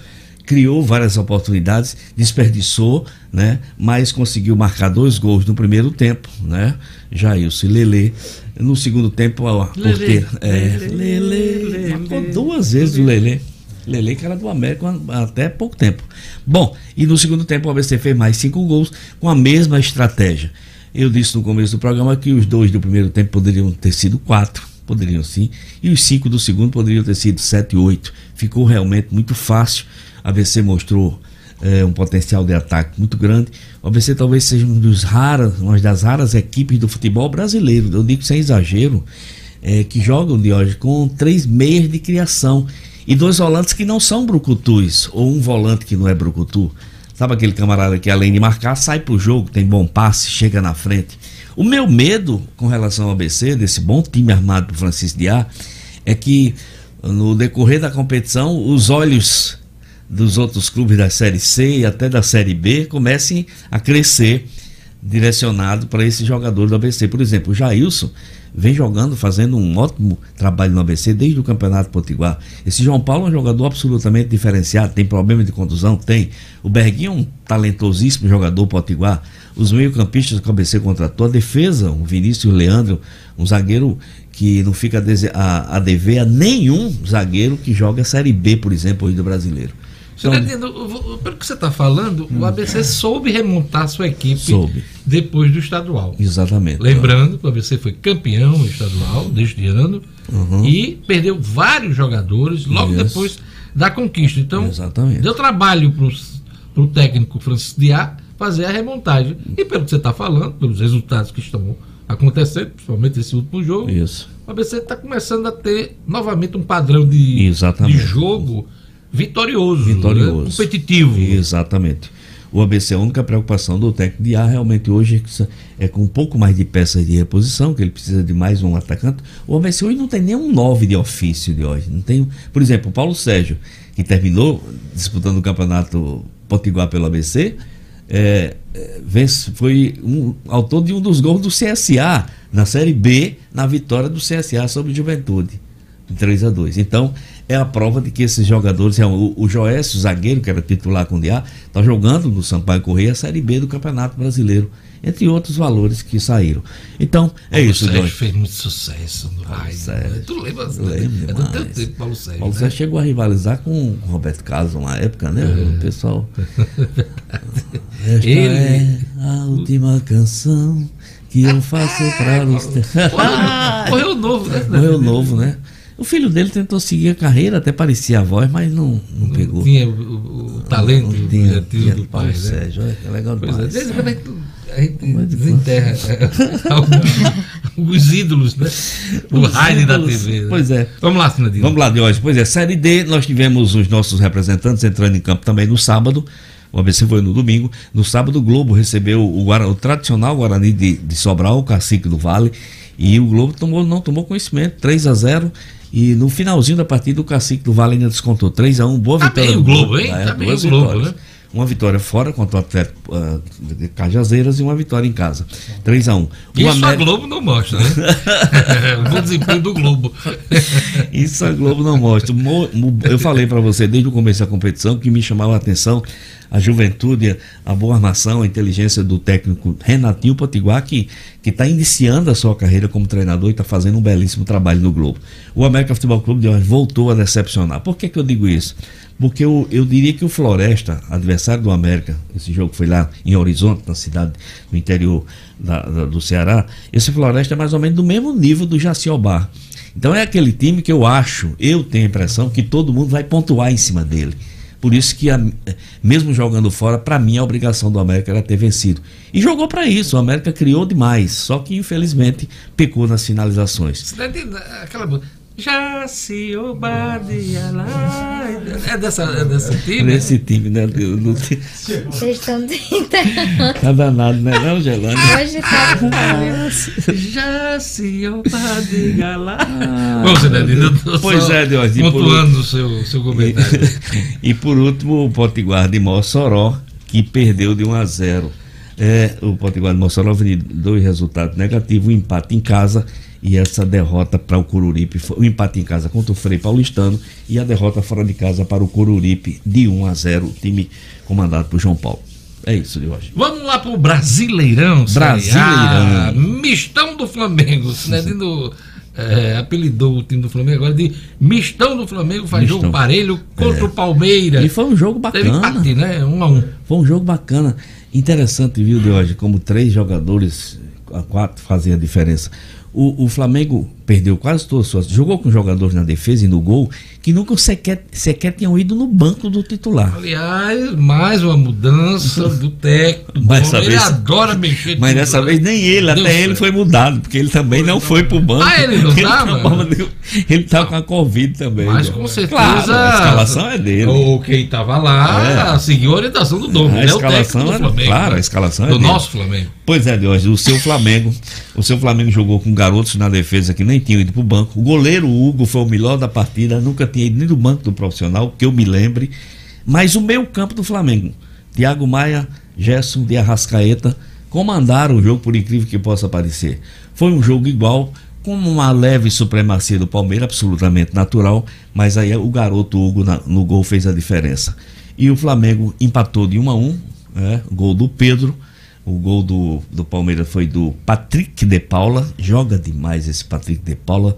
criou várias oportunidades, desperdiçou, né? Mas conseguiu marcar dois gols no primeiro tempo, né? Jailson e Lele. No segundo tempo, ó, por Lelê, ter. É, Lelê, Lele, Lelê. marcou duas vezes o Lele. Lele, que era do América até pouco tempo. Bom, e no segundo tempo o ABC fez mais cinco gols com a mesma estratégia. Eu disse no começo do programa que os dois do primeiro tempo poderiam ter sido quatro, poderiam sim, e os cinco do segundo poderiam ter sido sete e oito. Ficou realmente muito fácil. A ABC mostrou eh, um potencial de ataque muito grande. O ABC talvez seja um dos raras, uma das raras equipes do futebol brasileiro, eu digo sem exagero, eh, que jogam de hoje com três meias de criação e dois volantes que não são brucutus, ou um volante que não é brucutu. Sabe aquele camarada que além de marcar, sai pro jogo, tem bom passe, chega na frente. O meu medo com relação ao ABC, desse bom time armado do Francisco Diá, é que no decorrer da competição, os olhos dos outros clubes da Série C e até da Série B comecem a crescer direcionado para esse jogador do ABC. Por exemplo, o Jailson vem jogando, fazendo um ótimo trabalho no ABC desde o Campeonato Potiguar. Esse João Paulo é um jogador absolutamente diferenciado, tem problema de contusão? Tem. O Berguinho é um talentosíssimo jogador potiguar. Os meio-campistas que o ABC contratou, a defesa, o Vinícius Leandro, um zagueiro que não fica a, a dever a nenhum zagueiro que joga a Série B, por exemplo, hoje do brasileiro. Eu vou- pelo que você está falando, o ABC soube remontar sua equipe Soube. depois do estadual. exatamente. Lembrando que o ABC foi campeão estadual deste ano Uhum. e perdeu vários jogadores logo Isso. depois da conquista. Então, Exatamente. deu trabalho para o técnico Francisco Diá fazer a remontagem. E pelo que você está falando, pelos resultados que estão acontecendo, principalmente esse último jogo, Isso. o ABC está começando a ter novamente um padrão de, de jogo vitorioso, Vitorioso. né? competitivo. Exatamente. O ABC, a única preocupação do técnico de ar realmente hoje é é com um pouco mais de peças de reposição, que ele precisa de mais um atacante. O ABC hoje não tem nenhum nove de ofício de hoje. Não tem, por exemplo, o Paulo Sérgio, que terminou disputando o campeonato Potiguar pelo ABC, é, é, foi um, autor de um dos gols do CSA na Série B, na vitória do CSA sobre o Juventude. De 3 a 2 Então, é a prova de que esses jogadores, é, o, o Joécio, zagueiro, que era titular com o Diá, está jogando no Sampaio Correia a Série B do Campeonato Brasileiro, entre outros valores que saíram. Então, é Paulo isso, Sérgio Jorge. fez muito sucesso no. Sérgio. né? Tu lembra? Eu lembro é do teu tempo, Paulo Sérgio. Paulo né? Sérgio chegou a rivalizar com o Roberto Carlos na época, né? O pessoal. Esta Ele- é a última canção que eu faço para os. Morreu novo, né? Morreu novo, né? O filho dele tentou seguir a carreira, até parecia a voz, mas não, não pegou. Tinha o, o- talento Não tinha, criativo tinha do pai, né? Sérgio, é, é legal Pois é, demais. de vez em quando a gente- desenterra é, alguns, os ídolos, né? O raio da. TV. né? Pois é. Vamos lá, Sinadinho. Vamos lá, Diógenes. Pois é, Série D, nós tivemos os nossos representantes entrando em campo também no sábado. O ABC foi no domingo. No sábado, o Globo recebeu o, Guara- o tradicional Guarani de, de Sobral, o cacique do Vale. E o Globo tomou, não tomou conhecimento, 3 a 0 E no finalzinho da partida, o cacique do Vale ainda descontou 3 a 1 Boa Tá vitória. bem o Globo, hein? É, Tá bem o Globo, né? Uma vitória fora contra o Atlético ah, de Cajazeiras e uma vitória em casa. 3 a 1 O Isso a América- Globo não mostra, né? o bom desempenho do Globo. Isso a Globo não mostra. Mo- mo- Eu falei para você desde o começo da competição que me chamava a atenção a juventude, a boa armação, a inteligência do técnico Renatinho Potiguar, que está iniciando a sua carreira como treinador e está fazendo um belíssimo trabalho no Globo. O América Futebol Clube de hoje voltou a decepcionar. Por que, que eu digo isso? Porque eu, eu diria que o Floresta, adversário do América, esse jogo foi lá em Horizonte, na cidade do interior da- da- do Ceará, esse Floresta é mais ou menos do mesmo nível do Jaciobá. Então é aquele time que eu acho, eu tenho a impressão que todo mundo vai pontuar em cima dele. Por isso que, a- mesmo jogando fora, para mim a obrigação do América era ter vencido. E jogou para isso, o América criou demais, só que infelizmente pecou nas finalizações. Cidadinho, aquela. Já se obadia lá. É dessa, é dessa time? Nesse time, né? do- do- Vocês estão tentando. Tá danado, né? Não, Gelane? Hoje tá. Já se obadia lá. Bom, Cidadino, eu Pois é, Deus. e por Pontuando o seu, seu comentário. E por último, o Potiguar de Mossoró, que perdeu de 1 a 0. É, o Potiguar de Mossoró vem de dois resultados negativos, um empate em casa e essa derrota para o Coruripe, foi- o empate em casa contra o Frei Paulistano e a derrota fora de casa para o Coruripe de 1 a 0, o time comandado por João Paulo. É isso de hoje. Vamos lá pro Brasileirão. Série A. Brasileirão. Mistão do Flamengo. O Cidadino é, apelidou o time do Flamengo agora de Mistão do Flamengo. Faz Mistão. jogo parelho contra É. o Palmeiras. E foi um jogo Teve bacana. empate, né? Um a um. Foi um jogo bacana. Interessante, viu, de hoje, como três jogadores, a quatro, fazem a diferença. O, o Flamengo perdeu quase todas as suas. Jogou com jogadores na defesa e no gol que nunca sequer, sequer tinham ido no banco do titular. Aliás, mais uma mudança do técnico. do Mas dessa Ele vez- adora mexer Mas dessa né? vez nem ele, Deu até ele certo. foi mudado, porque ele também não foi pro banco. Ah, ele não tava? tava- Ele tá com a Covid também. Mas né? com certeza. Claro, a escalação é dele. Ou quem estava lá É. seguiu a orientação do. A Ele é o técnico escalação do é- Flamengo. claro, né? a escalação é Do dele. nosso Flamengo. Pois é, Deus, o seu Flamengo, o seu Flamengo jogou com garotos na defesa que nem tinham ido pro banco. O goleiro Hugo foi o melhor da partida, nunca tinha ido nem do banco do profissional, que eu me lembre. Mas o meio campo do Flamengo, Thiago Maia, Gerson de Arrascaeta, comandaram o jogo, por incrível que possa parecer. Foi um jogo igual, com uma leve supremacia do Palmeiras, absolutamente natural, mas aí o garoto Hugo na- no gol fez a diferença. E o Flamengo empatou de 1 a 1, né? gol do Pedro. O gol do, do Palmeiras foi do Patrick de Paula. Joga demais esse Patrick de Paula.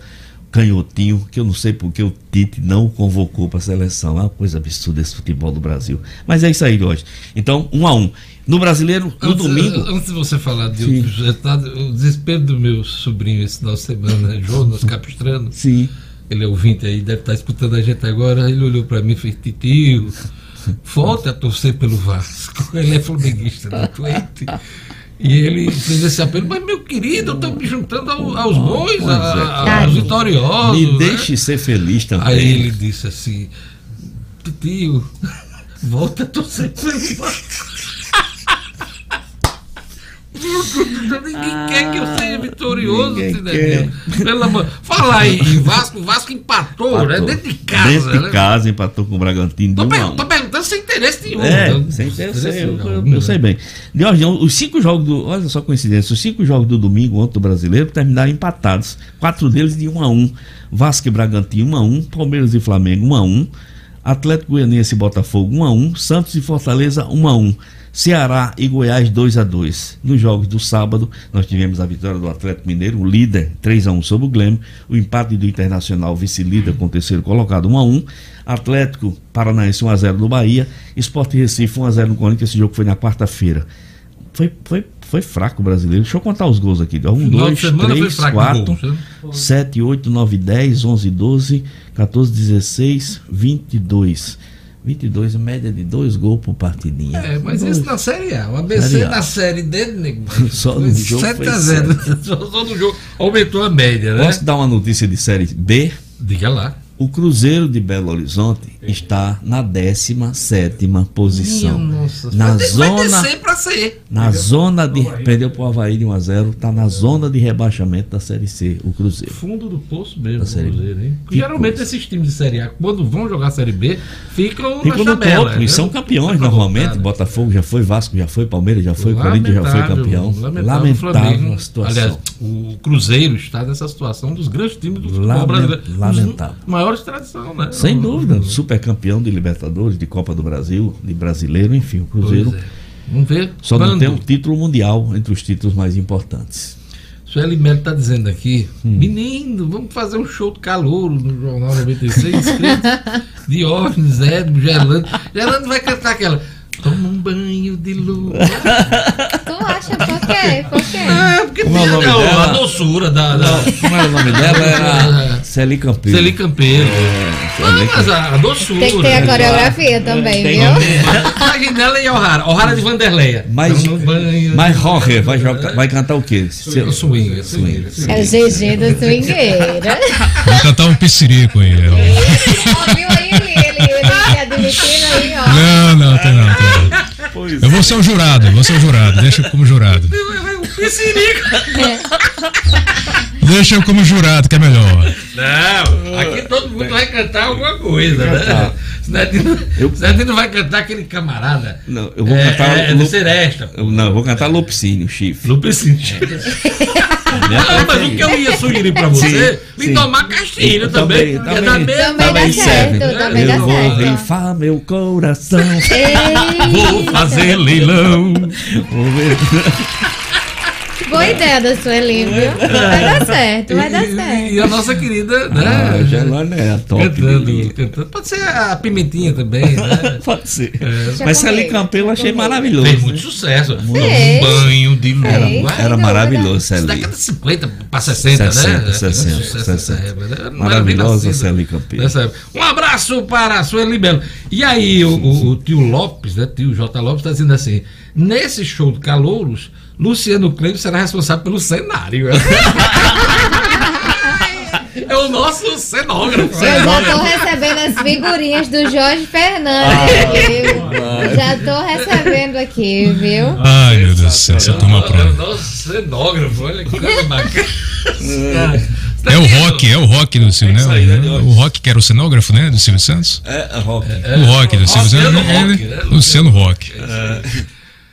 Canhotinho, que eu não sei porque o Tite não o convocou para a seleção. É uma coisa absurda esse futebol do Brasil. Mas é isso aí hoje. Então, um a um. No brasileiro, no Antes, domingo. antes de você falar de Sim. outros resultados, o desespero do meu sobrinho esse final de semana, né? Jonas Capistrano. Sim. Ele é ouvinte aí, deve estar escutando a gente agora. Ele olhou para mim e fez: Titio, volte a torcer pelo Vasco. Ele é flamenguista, né? doente. E ele fez esse apelo, mas meu querido, eu estou me juntando ao- aos bons, Pois a- é. aos vitoriosos. Me né? deixe ser feliz também. Aí ele disse assim: Titio, volta a torcer pelo Vasco. Ninguém quer que eu seja vitorioso, Cidadinho. Pelo amor. Fala aí, em Vasco, o Vasco empatou, né? Empatou. Dentro de casa. Dentro de né? casa, empatou com o Bragantino. Tô, per- tô perguntando sem interesse nenhum. É, né? sem interesse, eu, eu- eu sei bem. Jorge, os cinco jogos do. Olha só coincidência, os cinco jogos do domingo ontem do brasileiro terminaram empatados. Quatro deles de 1 a 1 Vasco e Bragantino 1 a 1 Palmeiras e Flamengo 1 a 1 Atlético Goianiense e Botafogo 1 a 1 Santos e Fortaleza 1 a 1 Ceará e Goiás 2 a 2 Nos jogos do sábado, nós tivemos a vitória do Atlético Mineiro, o líder 3 a 1 sobre o Grêmio, o empate do Internacional, vice-líder com o terceiro colocado 1 a 1 Atlético Paranaense 1 a 0 no Bahia, Esporte Recife 1 a 0 no Corinthians, esse jogo foi na quarta-feira. Foi, foi, foi fraco o brasileiro. Deixa eu contar os gols aqui. 1, Final de 2, semana foi 3, fraco em 4, gols, né? 7, 8, 9, 10, 11, 12, 14, 16, 22. 22, média de dois gols por partidinha. É, mas Dois. isso na Série A. O ABC Série A. na Série D, nego. Só no jogo 7 foi a 0 Só, só no jogo aumentou a média, né? Posso dar uma notícia de série B? Diga lá. O Cruzeiro de Belo Horizonte está na 17 posição. Nossa. Na zona. Ser. Na zona de. Perdeu pro Havaí de 1x0. Está na zona de rebaixamento da Série C, o Cruzeiro. Fundo do poço mesmo, Da Série. Cruzeiro, hein? Que Geralmente coisa. esses times de Série A, quando vão jogar Série B, ficam Ficam no tabela. topo e né? são campeões Fica normalmente. voltado. Botafogo já foi, Vasco já foi, Palmeiras já foi, Corinthians já foi campeão. Lamentável, Lamentável, a situação. Aliás, o Cruzeiro está nessa situação dos grandes times do futebol Lamen- brasileiro. lamentável. Os maiores tradição, né? Sem dúvida, super campeão de Libertadores, de Copa do Brasil, de brasileiro, enfim, o Cruzeiro. É. Vamos ver. Só não quando. tem um título mundial entre os títulos mais importantes. Sueli Melo está dizendo aqui, Hum. menino, vamos fazer um show de calouro no Jornal 96, inscritos, Diógenes, Edmo, Gerlando. Gerlando vai cantar aquela, toma um banho de lua. Tu acha por quê? Por quê? É, porque Como é tem nome a, dela? a doçura da... da- Como era o nome dela? Era Celi Campeiro. Celi Campeiro. Ah, mas a, a doçura. Tem que ter a né? coreografia também, tem viu? Magnela e O'Hara. O'Hara de Vanderleia. Mas, mas Roger vai, jogar, vai cantar o quê? Swing, swing. swing. É o GG do swingueira. Vou cantar um piscirico aí. ó. Ó, viu aí ele, ele, se admitindo aí, ó. Não, não, tem não, tem não. Eu vou ser o jurado, eu vou ser o jurado. Deixa eu como jurado. Deixa eu como jurado, que é melhor. Não, aqui todo mundo vai cantar alguma coisa, né? Senetino, Senetino vai cantar aquele camarada. Não, eu vou é, cantar. É, Lu- de Seresta. eu- Não, eu vou cantar Lupicínio, chifre. Lupicínio. Ah, mas o que eu ia sugerir pra você, Sim, sim. tomar castilho também. Também, é também. mesma- Também dá Também certo, serve. também dá eu vou certo. rifar meu coração. Vou fazer leilão. Vou ver. Boa ideia da Sueli, viu? Vai dar certo, vai dar E, certo. e a nossa querida, Ah, né? Gelana é a top. Cantando, cantando. Pode ser a Pimentinha também, né? Pode ser. Deixa Mas Celi Campeiro eu achei comigo. maravilhoso. Fez muito sucesso. Um Fez. banho de lua. Era Era maravilhoso, Celi. década de 50 para 60, 60, né? 60, Sucesso nessa 60. época, né? Não era nem Maravilhosa Celi Campeiro. Um abraço para a Sueli Belo. E aí, o, o- o tio Lopes, né? Tio J. Lopes, está dizendo assim: nesse show de calouros, Luciano Cleves será responsável pelo cenário. é o nosso cenógrafo. Eu já tô recebendo as figurinhas do Jorge Fernandes Ah? Já tô recebendo aqui, viu? Ai, meu Deus do céu, essa turma É o pronta. nosso cenógrafo, olha que coisa bacana. É o rock, é o rock do Silvio, aí, né? né, O rock que era o cenógrafo, né? Do Silvio Santos. É, rock. O rock do Silvio Luciano Santos. Rock, ele- né? Luciano Rock.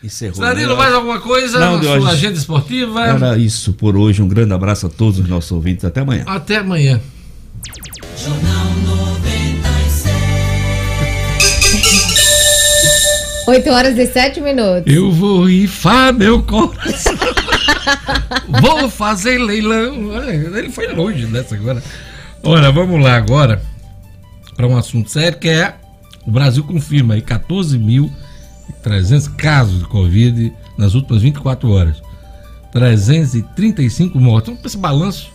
Encerrou. Danilo, mais alguma coisa Não, na sua hoje. agenda esportiva? Era isso por hoje. Um grande abraço a todos os nossos ouvintes. Até amanhã. Até amanhã. Jornal 96. 8 horas e 7 minutos. Eu vou rifar meu coração. vou fazer leilão. Ele foi longe dessa agora. Olha, vamos lá agora para um assunto sério que é o Brasil confirma aí 14.300 casos de Covid nas últimas 24 horas. 335 mortos. Para esse balanço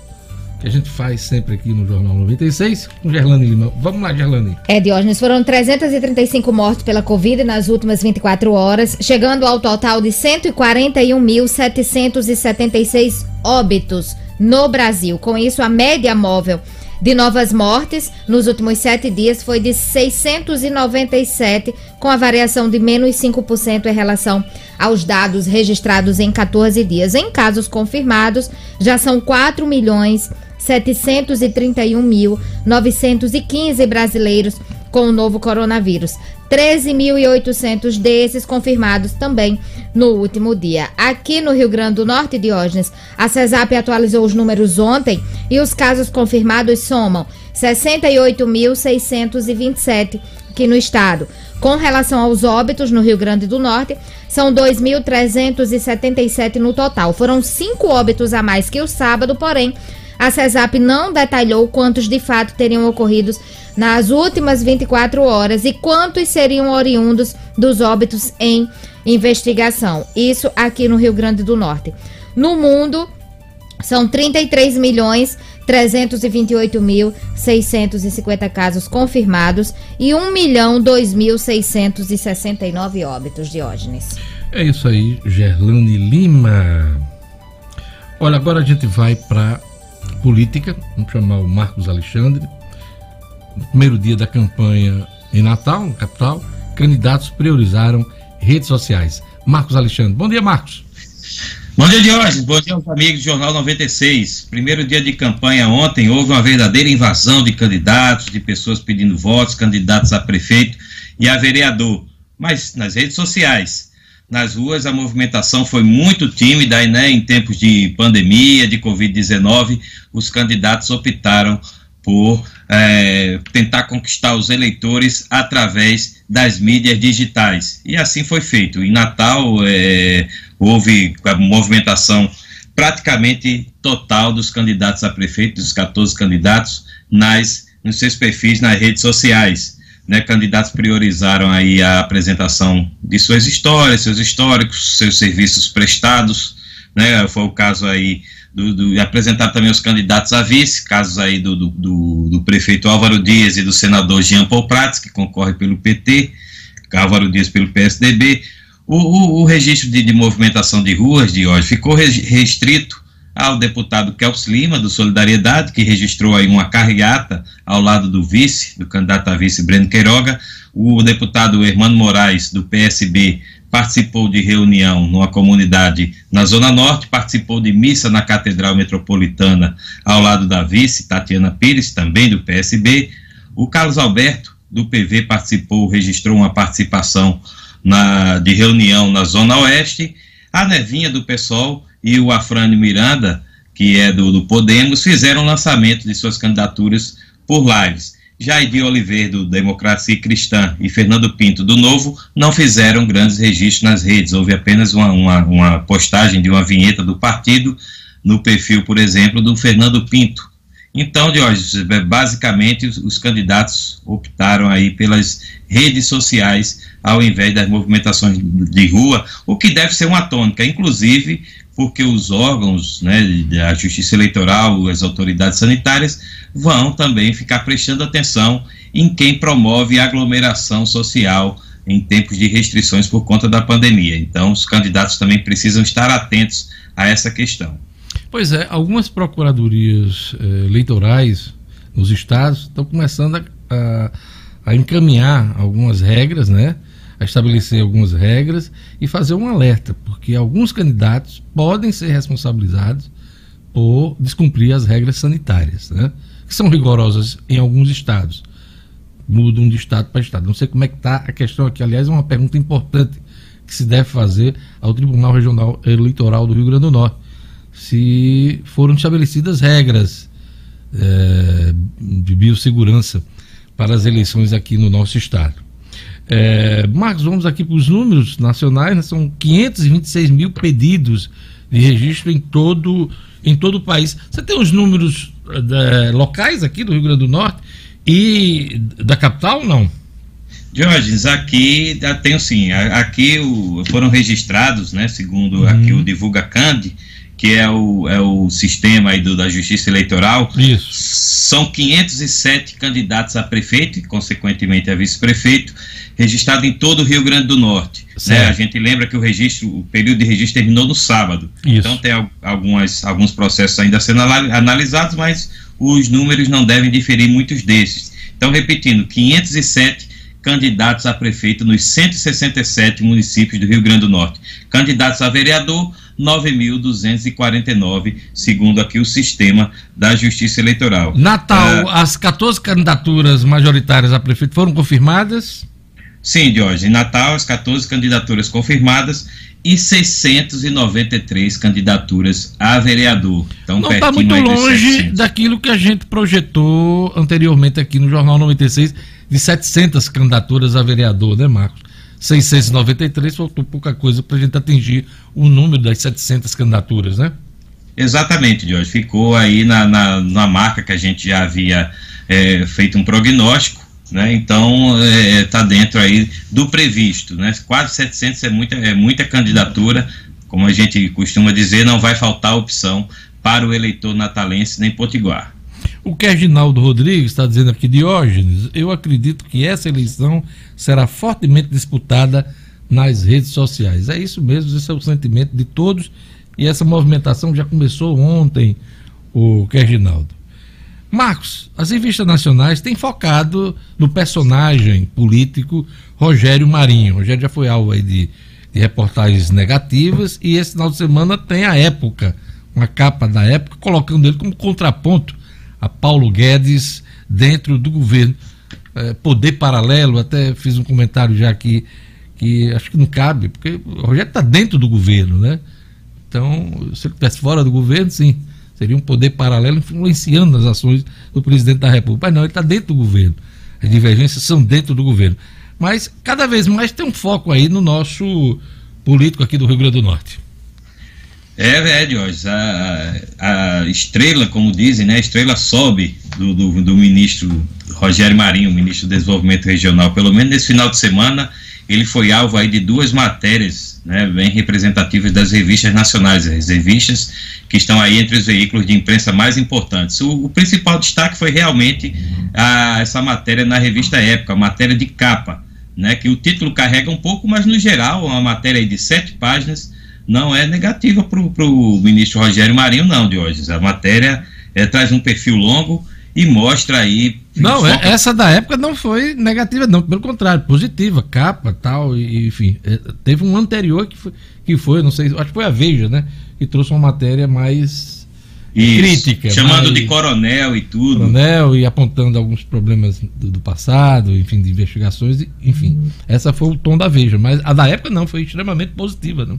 que a gente faz sempre aqui no Jornal 96 com Gerlane Lima. Vamos lá, Gerlane. É, Diógenes, foram 335 mortos pela Covid nas últimas 24 horas, chegando ao total de 141.776 óbitos no Brasil. Com isso, a média móvel de novas mortes nos últimos sete dias foi de 697, com a variação de menos 5% em relação aos dados registrados em 14 dias. Em casos confirmados, já são 4 milhões 731.915 brasileiros com o novo coronavírus. 13.800 desses confirmados também no último dia. Aqui no Rio Grande do Norte, Diógenes, a CESAP atualizou os números ontem e os casos confirmados somam 68.627 aqui no estado. Com relação aos óbitos no Rio Grande do Norte, são 2.377 no total. Foram cinco óbitos a mais que o sábado, porém, a CESAP não detalhou quantos de fato teriam ocorridos nas últimas 24 horas e quantos seriam oriundos dos óbitos em investigação. Isso aqui no Rio Grande do Norte. No mundo, são 33 milhões 328 mil 650 casos confirmados e 1 milhão 2.669 óbitos, Diógenes. É isso aí, Gerlane Lima. Olha, agora a gente vai para política. Vamos chamar o Marcos Alexandre. No primeiro dia da campanha em Natal, na capital, candidatos priorizaram redes sociais. Marcos Alexandre. Bom dia, Marcos. Bom dia, Diógenes. Bom dia amigos do Jornal 96. Primeiro dia de campanha ontem, houve uma verdadeira invasão de candidatos, de pessoas pedindo votos, candidatos a prefeito e a vereador. Mas nas redes sociais, nas ruas, a movimentação foi muito tímida e, né, em tempos de pandemia, de Covid-19, os candidatos optaram por eh, tentar conquistar os eleitores através das mídias digitais. E assim foi feito. Em Natal, eh, houve a movimentação praticamente total dos candidatos a prefeito, dos 14 candidatos, nas, nos seus perfis nas redes sociais. Né, candidatos priorizaram aí a apresentação de suas histórias, seus históricos, seus serviços prestados, né, foi o caso aí do, do, apresentaram também os candidatos a vice, casos aí do, do, do, prefeito Álvaro Dias e do senador Jean Paul Prats, que concorre pelo PT, Álvaro Dias pelo PSDB. O, o, o registro de, de, movimentação de ruas de hoje ficou restrito ao deputado Kelps Lima, do Solidariedade, que registrou aí uma carreata ao lado do vice, do candidato a vice Breno Queiroga, o deputado Hermano Moraes, do PSB, participou de reunião numa comunidade na Zona Norte, participou de missa na Catedral Metropolitana ao lado da vice, Tatiana Pires, também do PSB. O Carlos Alberto, do PV, participou, registrou uma participação na, de reunião na Zona Oeste. A Nevinha, do PSOL, e o Afrânio Miranda, que é do, do Podemos, fizeram lançamento de suas candidaturas por lives. Jair Oliveira, do Democracia Cristã, e Fernando Pinto, do Novo, não fizeram grandes registros nas redes. Houve apenas uma, uma, uma postagem de uma vinheta do partido no perfil, por exemplo, do Fernando Pinto. Então, Jorge, basicamente os, os candidatos optaram aí pelas redes sociais ao invés das movimentações de rua, o que deve ser uma tônica, inclusive porque os órgãos né, da Justiça Eleitoral, as autoridades sanitárias, vão também ficar prestando atenção em quem promove aglomeração social em tempos de restrições por conta da pandemia. Então, os candidatos também precisam estar atentos a essa questão. Pois é, algumas procuradorias eh, eleitorais nos estados estão começando a, a, a encaminhar algumas regras, né? A estabelecer algumas regras e fazer um alerta, porque alguns candidatos podem ser responsabilizados por descumprir as regras sanitárias, né? que são rigorosas em alguns estados. Mudam de estado para estado. Não sei como é que está a questão aqui. Aliás, é uma pergunta importante que se deve fazer ao Tribunal Regional Eleitoral do Rio Grande do Norte. Se foram estabelecidas regras é, de biossegurança para as eleições aqui no nosso estado. É, Marcos, vamos aqui para os números nacionais, né? são 526 mil pedidos de registro em todo, em todo o país. Você tem os números é, locais aqui do Rio Grande do Norte e da capital não? Jorge, aqui tenho sim. Aqui o, foram registrados, né, segundo uhum. aqui o Divulga Cande, que é o, é o sistema aí do, da Justiça Eleitoral, Isso. são 507 candidatos a prefeito e, consequentemente, a vice-prefeito, registrado em todo o Rio Grande do Norte. Né? A gente lembra que o registro, o período de registro terminou no sábado. Isso. Então tem algumas, alguns processos ainda sendo analisados, mas os números não devem diferir muitos desses. Então, repetindo, 507 candidatos a prefeito nos 167 municípios do Rio Grande do Norte. Candidatos a vereador, 9.249, segundo aqui o sistema da Justiça Eleitoral. Natal, ah, as 14 candidaturas majoritárias a prefeito foram confirmadas? Sim, Jorge. Em Natal, as 14 candidaturas confirmadas e 693 candidaturas a vereador. Então, Não está muito longe daquilo que a gente projetou anteriormente aqui no Jornal 96, de 700 candidaturas a vereador, né, Marcos? 693, faltou pouca coisa para a gente atingir o número das 700 candidaturas, né? Exatamente, Jorge. Ficou aí na, na, na marca que a gente já havia é, feito um prognóstico, né? Então está é, dentro aí do previsto, né? Quase 700 é muita, é muita candidatura, como a gente costuma dizer, não vai faltar opção para o eleitor natalense nem potiguar. O Reginaldo Rodrigues está dizendo aqui, Diógenes, eu acredito que essa eleição será fortemente disputada nas redes sociais. É isso mesmo, esse é o sentimento de todos e essa movimentação já começou ontem, o Reginaldo. Marcos, as revistas nacionais têm focado no personagem político Rogério Marinho. O Rogério já foi alvo aí de, de reportagens negativas e esse final de semana tem a época, uma capa da época, colocando ele como contraponto a Paulo Guedes dentro do governo. É, poder paralelo, até fiz um comentário já aqui que acho que não cabe, porque o Rogério está dentro do governo, né? Então, se ele estivesse fora do governo, sim, seria um poder paralelo influenciando as ações do presidente da República. Mas não, ele está dentro do governo. As divergências são dentro do governo. Mas cada vez mais tem um foco aí no nosso político aqui do Rio Grande do Norte. É, é, Jorge, a, a estrela, como dizem, né, a estrela sobe do, do, do, ministro Rogério Marinho, ministro do Desenvolvimento Regional, pelo menos nesse final de semana, ele foi alvo aí de duas matérias, né, bem representativas das revistas nacionais, as revistas que estão aí entre os veículos de imprensa mais importantes. O, o principal destaque foi realmente a, essa matéria na revista Época, a matéria de capa, né, que o título carrega um pouco, mas no geral, uma matéria de sete páginas, não é negativa para o ministro Rogério Marinho, não, de hoje. A matéria é, traz um perfil longo e mostra aí. Não, foca... É, essa da época não foi negativa, não, pelo contrário, positiva, capa tal, e, enfim. É, teve um anterior que foi, que foi, não sei, acho que foi a Veja, né? Que trouxe uma matéria mais. Isso, crítica. Chamando mais, de coronel e tudo. Coronel e apontando alguns problemas do, do passado, enfim, de investigações, enfim. Essa foi o tom da Veja, mas a da época não, foi extremamente positiva, não.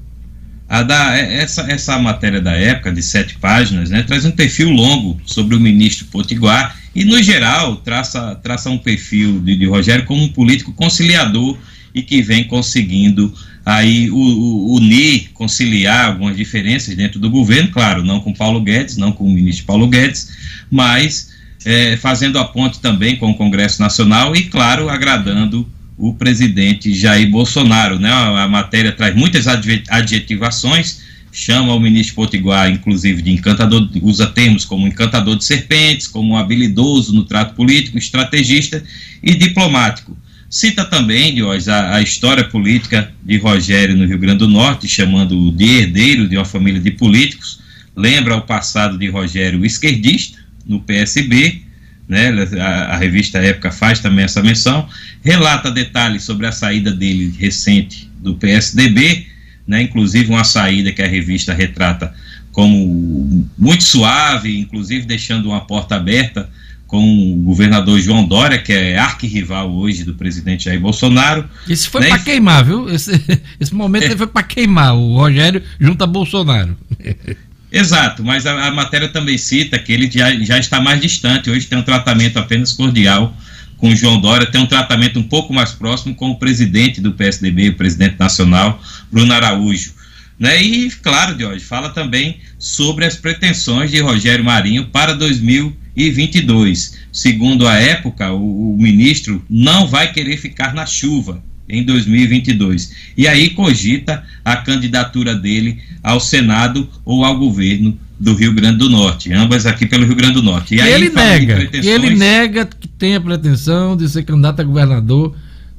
A da, é, essa, essa matéria da época, de sete páginas, né, traz um perfil longo sobre o ministro Potiguar e, no geral, traça, traça um perfil de, de Rogério como um político conciliador e que vem conseguindo aí unir, conciliar algumas diferenças dentro do governo, claro, não com Paulo Guedes, não com o ministro Paulo Guedes, mas é, fazendo a ponte também com o Congresso Nacional e, claro, agradando o presidente Jair Bolsonaro. Né? A matéria traz muitas adjetivações, chama o ministro Potiguar, inclusive, de encantador, usa termos como encantador de serpentes, como habilidoso no trato político, estrategista e diplomático. Cita também, Dios, a, a história política de Rogério no Rio Grande do Norte, chamando-o de herdeiro de uma família de políticos. Lembra o passado de Rogério esquerdista no PSB, né, a, a, revista Época faz também essa menção, relata detalhes sobre a saída dele recente do PSDB, né, inclusive uma saída que a revista retrata como muito suave, inclusive deixando uma porta aberta com o governador João Dória, que é arquirrival hoje do presidente Jair Bolsonaro. Isso foi né? para queimar, viu? Esse, esse momento é. foi para queimar o Rogério junto a Bolsonaro. Exato, mas a, a, matéria também cita que ele já, já está mais distante, hoje tem um tratamento apenas cordial com o João Dória, tem um tratamento um pouco mais próximo com o presidente do PSDB, o presidente nacional, Bruno Araújo. Né? E, claro, Jorge, fala também sobre as pretensões de Rogério Marinho para 2022. Segundo a época, o, o ministro não vai querer ficar na chuva em 2022. E aí cogita a candidatura dele ao Senado ou ao governo do Rio Grande do Norte, ambas aqui pelo Rio Grande do Norte. E, e aí, ele nega, e ele nega que tem a pretensão de ser candidato a governador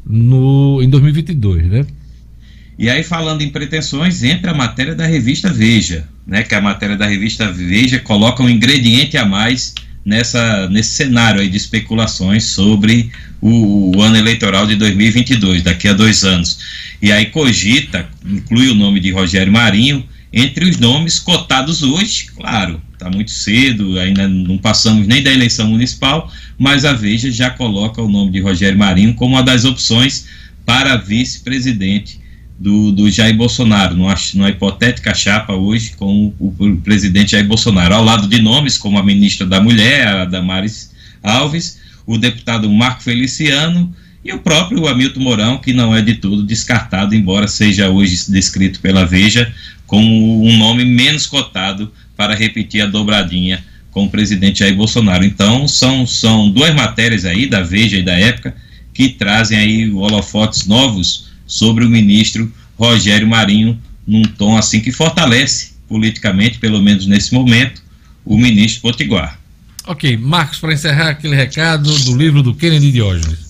no, em 2022, né? E aí, falando em pretensões, entra a matéria da revista Veja, né? Que a matéria da revista Veja coloca um ingrediente a mais nessa, nesse cenário aí de especulações sobre o, o, ano eleitoral de 2022, daqui a dois anos. E aí cogita, inclui o nome de Rogério Marinho, entre os nomes cotados hoje, claro, está muito cedo, ainda não passamos nem da eleição municipal, mas a Veja já coloca o nome de Rogério Marinho como uma das opções para vice-presidente do, do Jair Bolsonaro, numa, numa hipotética chapa hoje com o, o, presidente Jair Bolsonaro, ao lado de nomes como a ministra da Mulher, a Damares Alves, o deputado Marco Feliciano e o próprio Hamilton Mourão, que não é de todo descartado, embora seja hoje descrito pela Veja como um nome menos cotado para repetir a dobradinha com o presidente Jair Bolsonaro. Então, são, são duas matérias aí da Veja e da época que trazem aí holofotes novos sobre o ministro Rogério Marinho, num tom assim que fortalece politicamente, pelo menos nesse momento, o ministro Potiguar. Ok, Marcos, para encerrar aquele recado do livro do Kennedy Diógenes.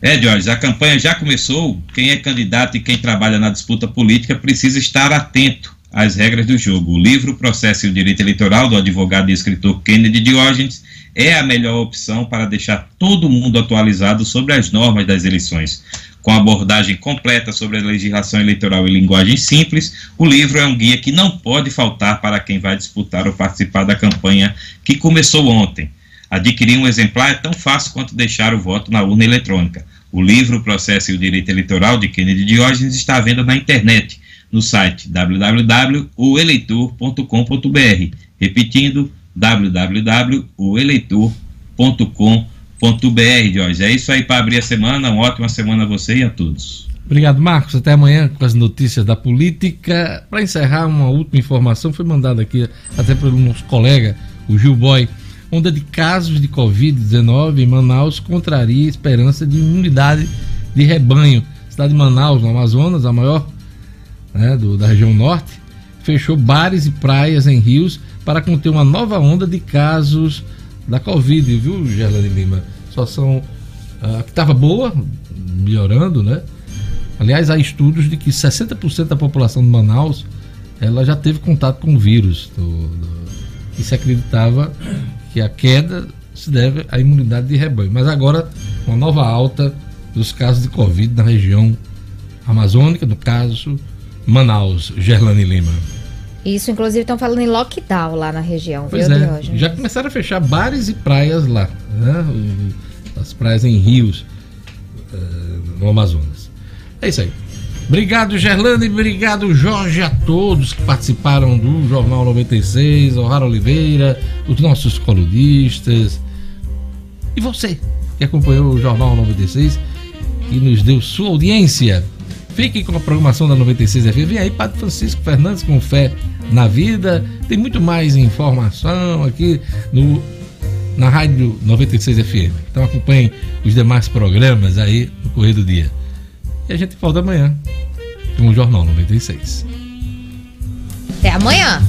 É, Diógenes, a campanha já começou. Quem é candidato e quem trabalha na disputa política precisa estar atento às regras do jogo. O livro Processo e o Direito Eleitoral, do advogado e escritor Kennedy Diógenes, é a melhor opção para deixar todo mundo atualizado sobre as normas das eleições com abordagem completa sobre a legislação eleitoral em linguagem simples, o livro é um guia que não pode faltar para quem vai disputar ou participar da campanha que começou ontem. Adquirir um exemplar é tão fácil quanto deixar o voto na urna eletrônica. O livro Processo e o Direito Eleitoral de Kennedy Diógenes está à venda na internet, no site www.oeleitor.com.br. Repetindo, www.oeleitor.com.br br Jorge. É isso aí para abrir a semana. Uma ótima semana a você e a todos. Obrigado, Marcos. Até amanhã com as notícias da política. Para encerrar, uma última informação foi mandada aqui até pelo nosso colega, o Gil Boy. Onda de casos de Covid-19 em Manaus contraria a esperança de imunidade de rebanho. cidade de Manaus, no Amazonas, a maior né, do, da região norte, fechou bares e praias em rios para conter uma nova onda de casos da Covid, viu, Gerlane Lima? Só são. A que estava boa, melhorando, né? Aliás, há estudos de que 60% da população de Manaus ela já teve contato com o vírus. Do, do, e se acreditava que a queda se deve à imunidade de rebanho. Mas agora, uma nova alta dos casos de Covid na região amazônica, no caso Manaus, Gerlane Lima. Isso, inclusive, estão falando em lockdown lá na região, pois viu, é? Já começaram a fechar bares e praias lá, né? As praias em rios eh, no Amazonas. É isso aí. Obrigado, Gerlane, obrigado, Jorge, a todos que participaram do Jornal 96, O'Hara Oliveira, os nossos colunistas. E você que acompanhou o Jornal 96 e nos deu sua audiência. Fique com a programação da 96 FM. Vem aí, Padre Francisco Fernandes com fé na vida. Tem muito mais informação aqui no na Rádio 96 FM. Então acompanhe os demais programas aí no correr do dia. E a gente volta amanhã com o Jornal 96. Até amanhã.